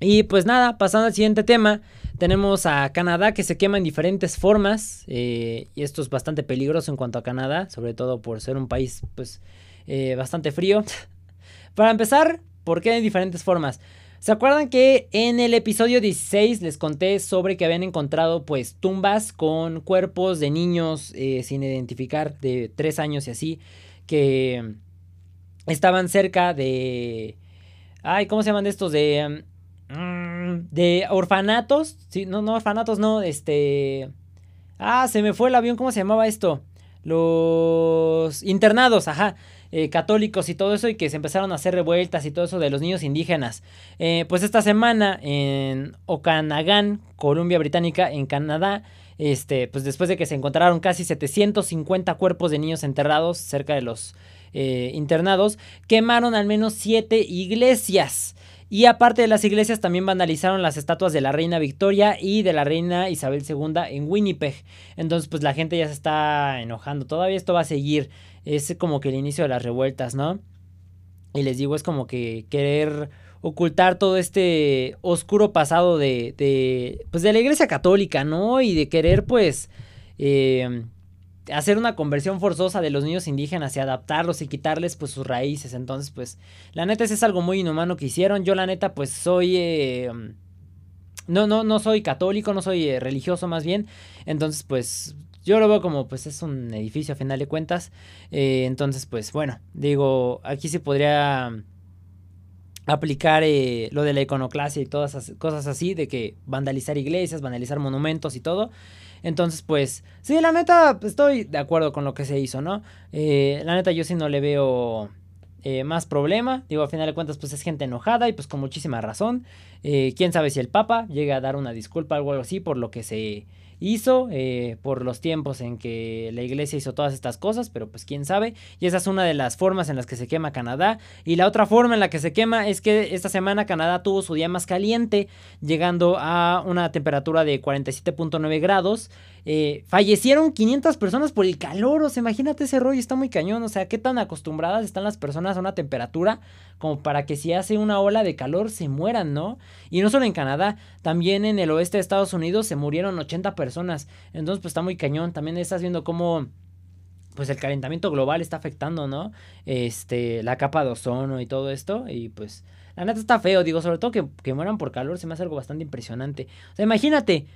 Y pues nada, pasando al siguiente tema, tenemos a Canadá que se quema en diferentes formas. Eh, y esto es bastante peligroso en cuanto a Canadá, sobre todo por ser un país pues eh, bastante frío. Para empezar, ¿por qué en diferentes formas? ¿Se acuerdan que en el episodio 16 les conté sobre que habían encontrado pues tumbas con cuerpos de niños eh, sin identificar de 3 años y así que estaban cerca de... Ay, ¿cómo se llaman estos? De... Mm, de orfanatos. Sí, no, no, orfanatos, no, este... Ah, se me fue el avión, ¿cómo se llamaba esto? Los internados, ajá. Eh, católicos y todo eso y que se empezaron a hacer revueltas y todo eso de los niños indígenas. Eh, pues esta semana en Okanagan, Columbia Británica, en Canadá, este, pues después de que se encontraron casi 750 cuerpos de niños enterrados cerca de los eh, internados, quemaron al menos 7 iglesias. Y aparte de las iglesias, también vandalizaron las estatuas de la reina Victoria y de la reina Isabel II en Winnipeg. Entonces, pues la gente ya se está enojando. Todavía esto va a seguir es como que el inicio de las revueltas, ¿no? Y les digo, es como que querer ocultar todo este oscuro pasado de, de pues de la iglesia católica, ¿no? Y de querer, pues, eh, hacer una conversión forzosa de los niños indígenas y adaptarlos y quitarles, pues, sus raíces. Entonces, pues, la neta, es algo muy inhumano que hicieron. Yo, la neta, pues, soy... Eh, no, no, no soy católico, no soy eh, religioso más bien. Entonces, pues yo lo veo como pues es un edificio a final de cuentas. Eh, entonces pues bueno, digo, aquí se podría aplicar eh, lo de la iconoclasia y todas esas cosas así, de que vandalizar iglesias, vandalizar monumentos y todo. Entonces, pues, sí, la neta, estoy de acuerdo con lo que se hizo, ¿no? Eh, la neta, yo sí no le veo más problema. Digo, a final de cuentas, pues es gente enojada y pues con muchísima razón. Quién sabe si el Papa llega a dar una disculpa o algo así por lo que se hizo eh, por los tiempos en que la iglesia hizo todas estas cosas, pero pues quién sabe. Y esa es una de las formas en las que se quema Canadá. Y la otra forma en la que se quema es que esta semana Canadá tuvo su día más caliente, llegando a una temperatura de 47.9 grados. Eh, fallecieron 500 personas por el calor, o sea, imagínate ese rollo, está muy cañón, o sea, qué tan acostumbradas están las personas a una temperatura como para que si hace una ola de calor se mueran, ¿no? Y no solo en Canadá, también en el oeste de Estados Unidos se murieron 80 personas, entonces pues está muy cañón, también estás viendo cómo pues el calentamiento global está afectando, ¿no? Este, la capa de ozono y todo esto, y pues la neta está feo, digo, sobre todo que, que mueran por calor se me hace algo bastante impresionante. O sea, imagínate,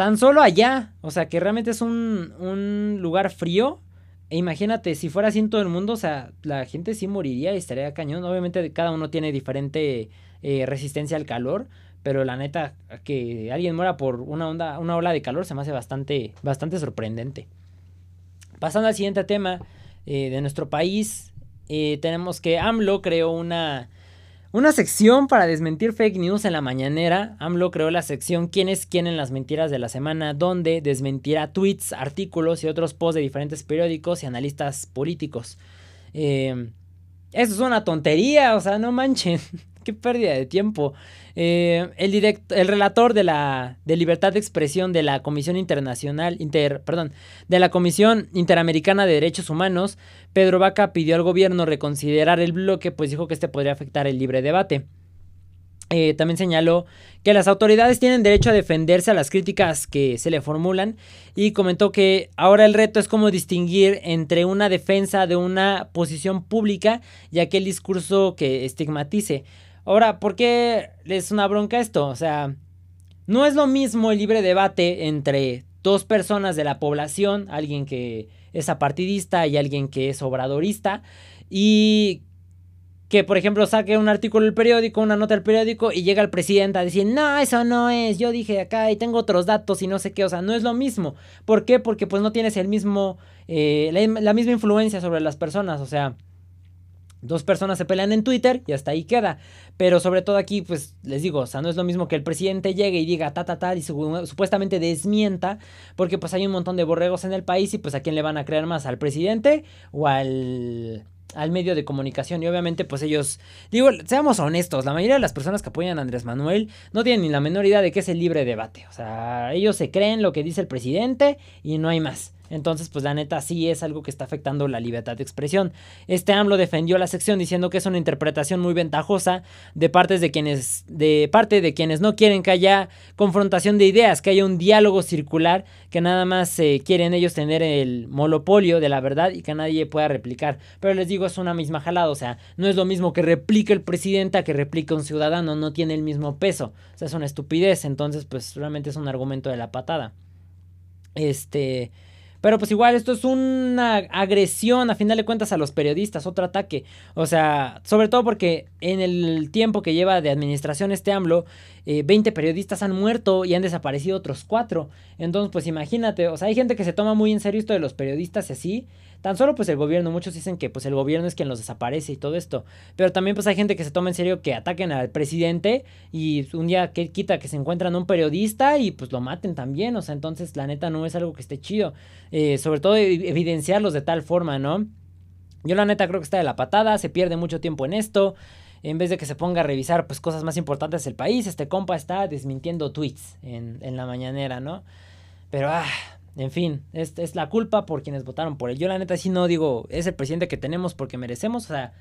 Tan solo allá, o sea, que realmente es un, un lugar frío. E imagínate, si fuera así en todo el mundo, o sea, la gente sí moriría y estaría cañón. Obviamente cada uno tiene diferente eh, resistencia al calor, pero la neta, que alguien muera por una onda, una ola de calor se me hace bastante, bastante sorprendente. Pasando al siguiente tema eh, de nuestro país, eh, tenemos que AMLO creó una una sección para desmentir fake news en la mañanera. AMLO creó la sección ¿Quién es quién en las mentiras de la semana? donde desmentirá tweets, artículos y otros posts de diferentes periódicos y analistas políticos. Eh, eso es una tontería, o sea, no manchen. Qué pérdida de tiempo. Eh, el, el relator de la de libertad de expresión de la Comisión Internacional, de la Comisión Interamericana de Derechos Humanos, Pedro Vaca pidió al gobierno reconsiderar el bloque, pues dijo que este podría afectar el libre debate. Eh, también señaló que las autoridades tienen derecho a defenderse a las críticas que se le formulan y comentó que ahora el reto es cómo distinguir entre una defensa de una posición pública y aquel discurso que estigmatice. Ahora, ¿por qué es una bronca esto? O sea, no es lo mismo el libre debate entre dos personas de la población, alguien que es apartidista y alguien que es obradorista, y que por ejemplo saque un artículo del periódico, una nota del periódico y llega el presidente a decir, no, eso no es, yo dije acá y tengo otros datos y no sé qué, o sea, no es lo mismo. ¿Por qué? Porque pues no tienes el mismo, eh, la misma influencia sobre las personas, o sea... Dos personas se pelean en Twitter y hasta ahí queda. Pero sobre todo aquí, pues les digo, o sea, no es lo mismo que el presidente llegue y diga ta ta ta y supuestamente desmienta, porque pues hay un montón de borregos en el país y pues a quién le van a creer más, al presidente o al al medio de comunicación y obviamente pues ellos, digo, seamos honestos, la mayoría de las personas que apoyan a Andrés Manuel no tienen ni la menor idea de qué es el libre debate, o sea, ellos se creen lo que dice el presidente y no hay más. Entonces, pues la neta sí es algo que está afectando la libertad de expresión. Este AMLO defendió la sección diciendo que es una interpretación muy ventajosa de partes de quienes, de parte de quienes no quieren que haya confrontación de ideas, que haya un diálogo circular, que nada más quieren ellos tener el monopolio de la verdad y que nadie pueda replicar. Pero les digo, es una misma jalada, o sea, no es lo mismo que replique el presidente a que replique un ciudadano, no tiene el mismo peso. O sea, es una estupidez, entonces pues realmente es un argumento de la patada. Este... Pero pues igual esto es una agresión a final de cuentas a los periodistas, otro ataque. O sea, sobre todo porque en el tiempo que lleva de administración este AMLO, 20 eh, periodistas han muerto y han desaparecido otros 4. Entonces, pues imagínate, o sea, hay gente que se toma muy en serio esto de los periodistas y así. Tan solo pues el gobierno, muchos dicen que pues el gobierno es quien los desaparece y todo esto. Pero también pues hay gente que se toma en serio que ataquen al presidente y un día quita que se encuentran un periodista y pues lo maten también. O sea, entonces la neta no es algo que esté chido. Eh, sobre todo evidenciarlos de tal forma, ¿no? Yo la neta creo que está de la patada, se pierde mucho tiempo en esto. En vez de que se ponga a revisar pues cosas más importantes del país, este compa está desmintiendo tweets en, en la mañanera, ¿no? Pero ah, en fin, es, la culpa por quienes votaron por él. Yo la neta sí no digo, es el presidente que tenemos porque merecemos, o sea,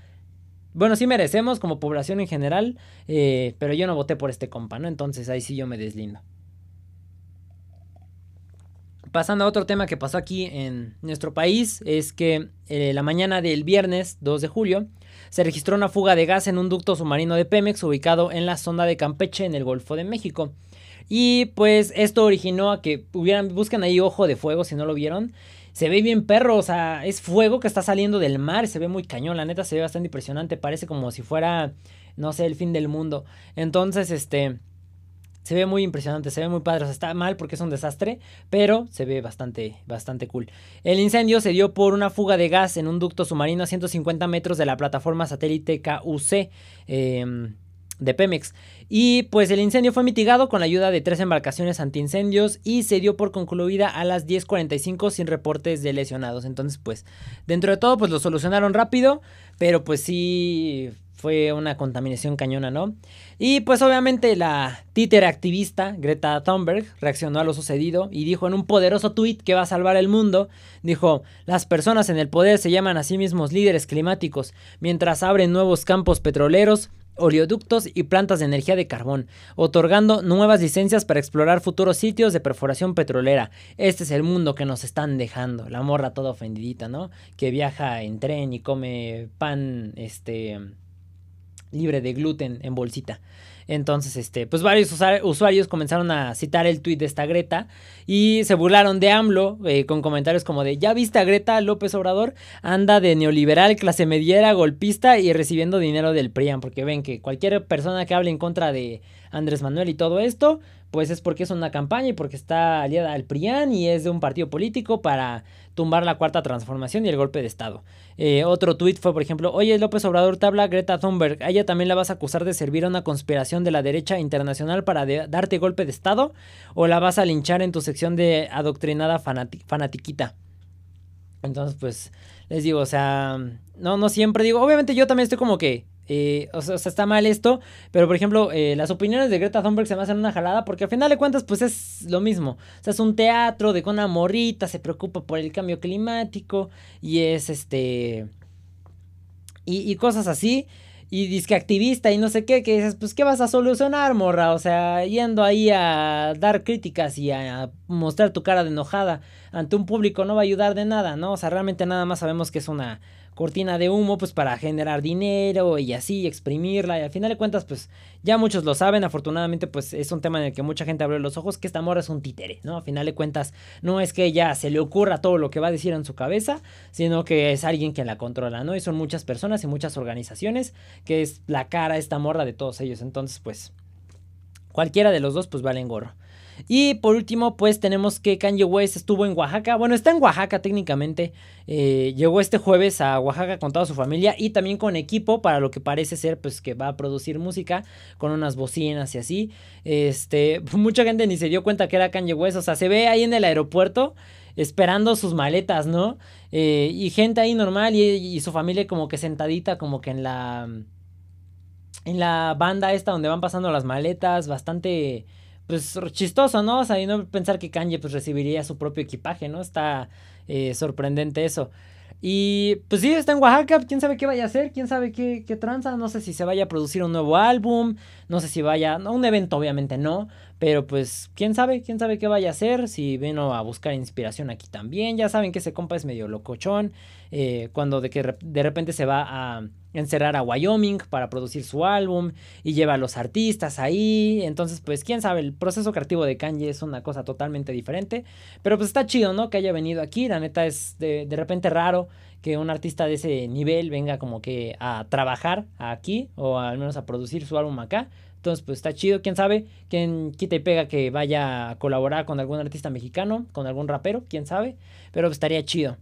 bueno, sí merecemos como población en general, eh, pero yo no voté por este compa, ¿no? Entonces ahí sí yo me deslindo. Pasando a otro tema que pasó aquí en nuestro país, es que eh, la mañana del viernes 2 de julio se registró una fuga de gas en un ducto submarino de Pemex ubicado en la zona de Campeche en el Golfo de México. Y pues esto originó a que hubieran, buscan ahí ojo de fuego si no lo vieron. Se ve bien perro, o sea, es fuego que está saliendo del mar, se ve muy cañón, la neta se ve bastante impresionante, parece como si fuera, no sé, el fin del mundo. Entonces, este, se ve muy impresionante, se ve muy padre. O sea, está mal porque es un desastre, pero se ve bastante, bastante cool. El incendio se dio por una fuga de gas en un ducto submarino a 150 metros de la plataforma satélite KUC. Em, de Pemex. Y pues el incendio fue mitigado con la ayuda de tres embarcaciones antiincendios y se dio por concluida a las 10.45 sin reportes de lesionados. Entonces pues dentro de todo pues lo solucionaron rápido, pero pues sí fue una contaminación cañona, ¿no? Y pues obviamente la títere activista Greta Thunberg reaccionó a lo sucedido y dijo en un poderoso tuit que va a salvar el mundo, dijo, las personas en el poder se llaman a sí mismos líderes climáticos, mientras abren nuevos campos petroleros, oleoductos y plantas de energía de carbón, otorgando nuevas licencias para explorar futuros sitios de perforación petrolera. Este es el mundo que nos están dejando. La morra toda ofendidita, ¿no? Que viaja en tren y come pan, este libre de gluten en bolsita. Entonces, este, pues varios usuarios comenzaron a citar el tuit de esta Greta y se burlaron de AMLO eh, con comentarios como de, ¿ya viste a Greta López Obrador? Anda de neoliberal, clase mediera, golpista y recibiendo dinero del PRIAN, porque ven que cualquier persona que hable en contra de Andrés Manuel y todo esto, pues es porque es una campaña y porque está aliada al PRIAN y es de un partido político para tumbar la cuarta transformación y el golpe de Estado. Eh, otro tuit fue, por ejemplo, oye López Obrador te habla Greta Thunberg, a ella también la vas a acusar de servir a una conspiración de la derecha internacional para darte golpe de Estado o la vas a linchar en tu sección de adoctrinada fanatiquita. Entonces, pues, les digo, o sea, no, no siempre digo, obviamente yo también estoy como que eh, o, sea, está mal esto, pero por ejemplo, eh, las opiniones de Greta Thunberg se me hacen una jalada porque al final de cuentas, pues es lo mismo. O sea, es un teatro de con una morrita, se preocupa por el cambio climático y es este. Y, cosas así. Y disque activista y no sé qué, que dices, pues, ¿qué vas a solucionar, morra? O sea, yendo ahí a dar críticas y a mostrar tu cara de enojada ante un público no va a ayudar de nada, ¿no? O sea, realmente nada más sabemos que es una cortina de humo pues para generar dinero y así exprimirla y al final de cuentas pues ya muchos lo saben afortunadamente pues es un tema en el que mucha gente abre los ojos que esta morra es un títere no a final de cuentas no es que ya se le ocurra todo lo que va a decir en su cabeza sino que es alguien que la controla no y son muchas personas y muchas organizaciones que es la cara esta morra de todos ellos. Entonces pues cualquiera de los dos pues valen gorro y por último, pues tenemos que Kanye West estuvo en Oaxaca. Bueno, está en Oaxaca técnicamente. Eh, llegó este jueves a Oaxaca con toda su familia y también con equipo para lo que parece ser, pues que va a producir música con unas bocinas y así. Este, mucha gente ni se dio cuenta que era Kanye West. O sea, se ve ahí en el aeropuerto esperando sus maletas, ¿no? Eh, y gente ahí normal y, y su familia como que sentadita, como que en la en la banda esta donde van pasando las maletas, bastante pues chistoso, ¿no? O sea, y no pensar que Kanye pues recibiría su propio equipaje, ¿no? Está eh, sorprendente eso. Y pues sí, está en Oaxaca, quién sabe qué vaya a hacer, quién sabe qué, qué tranza, no sé si se vaya a producir un nuevo álbum, no sé si vaya, no, un evento obviamente no, pero pues quién sabe, quién sabe qué vaya a hacer, si vino a buscar inspiración aquí también, ya saben que ese compa es medio locochón, eh, cuando de que de repente se va a encerrar a Wyoming para producir su álbum y lleva a los artistas ahí. Entonces, pues quién sabe, el proceso creativo de Kanye es una cosa totalmente diferente. Pero pues está chido, ¿no? Que haya venido aquí. La neta es de, de repente raro que un artista de ese nivel venga como que a trabajar aquí o al menos a producir su álbum acá. Entonces, pues está chido, quién sabe, quién quita y pega que vaya a colaborar con algún artista mexicano, con algún rapero, quién sabe, pero estaría chido.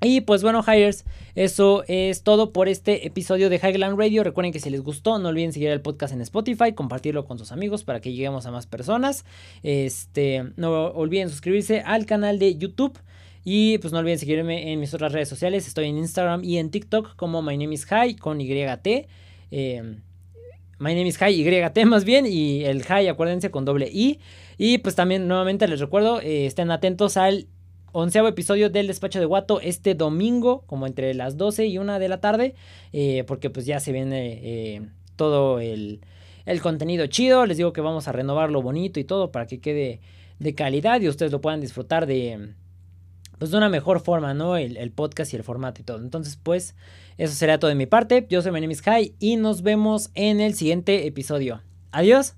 Y pues bueno, Hires, eso es todo por este episodio de Highland Radio. Recuerden que si les gustó, no olviden seguir el podcast en Spotify, compartirlo con sus amigos para que lleguemos a más personas. Este, no olviden suscribirse al canal de YouTube. Y pues no olviden seguirme en mis otras redes sociales. Estoy en Instagram y en TikTok como My Name is High con YT. Eh, My Name is High, YT más bien. Y el High, acuérdense, con doble I. Y pues también nuevamente les recuerdo, eh, estén atentos al onceavo episodio del Despacho de Guato este domingo, como entre las 12 y 1 de la tarde, eh, porque pues ya se viene eh, todo el, el, contenido chido. Les digo que vamos a renovarlo bonito y todo para que quede de calidad y ustedes lo puedan disfrutar de, pues, de una mejor forma, ¿no? El, el, podcast y el formato y todo. Entonces, pues, eso será todo de mi parte. Yo soy Menemis High y nos vemos en el siguiente episodio. Adiós.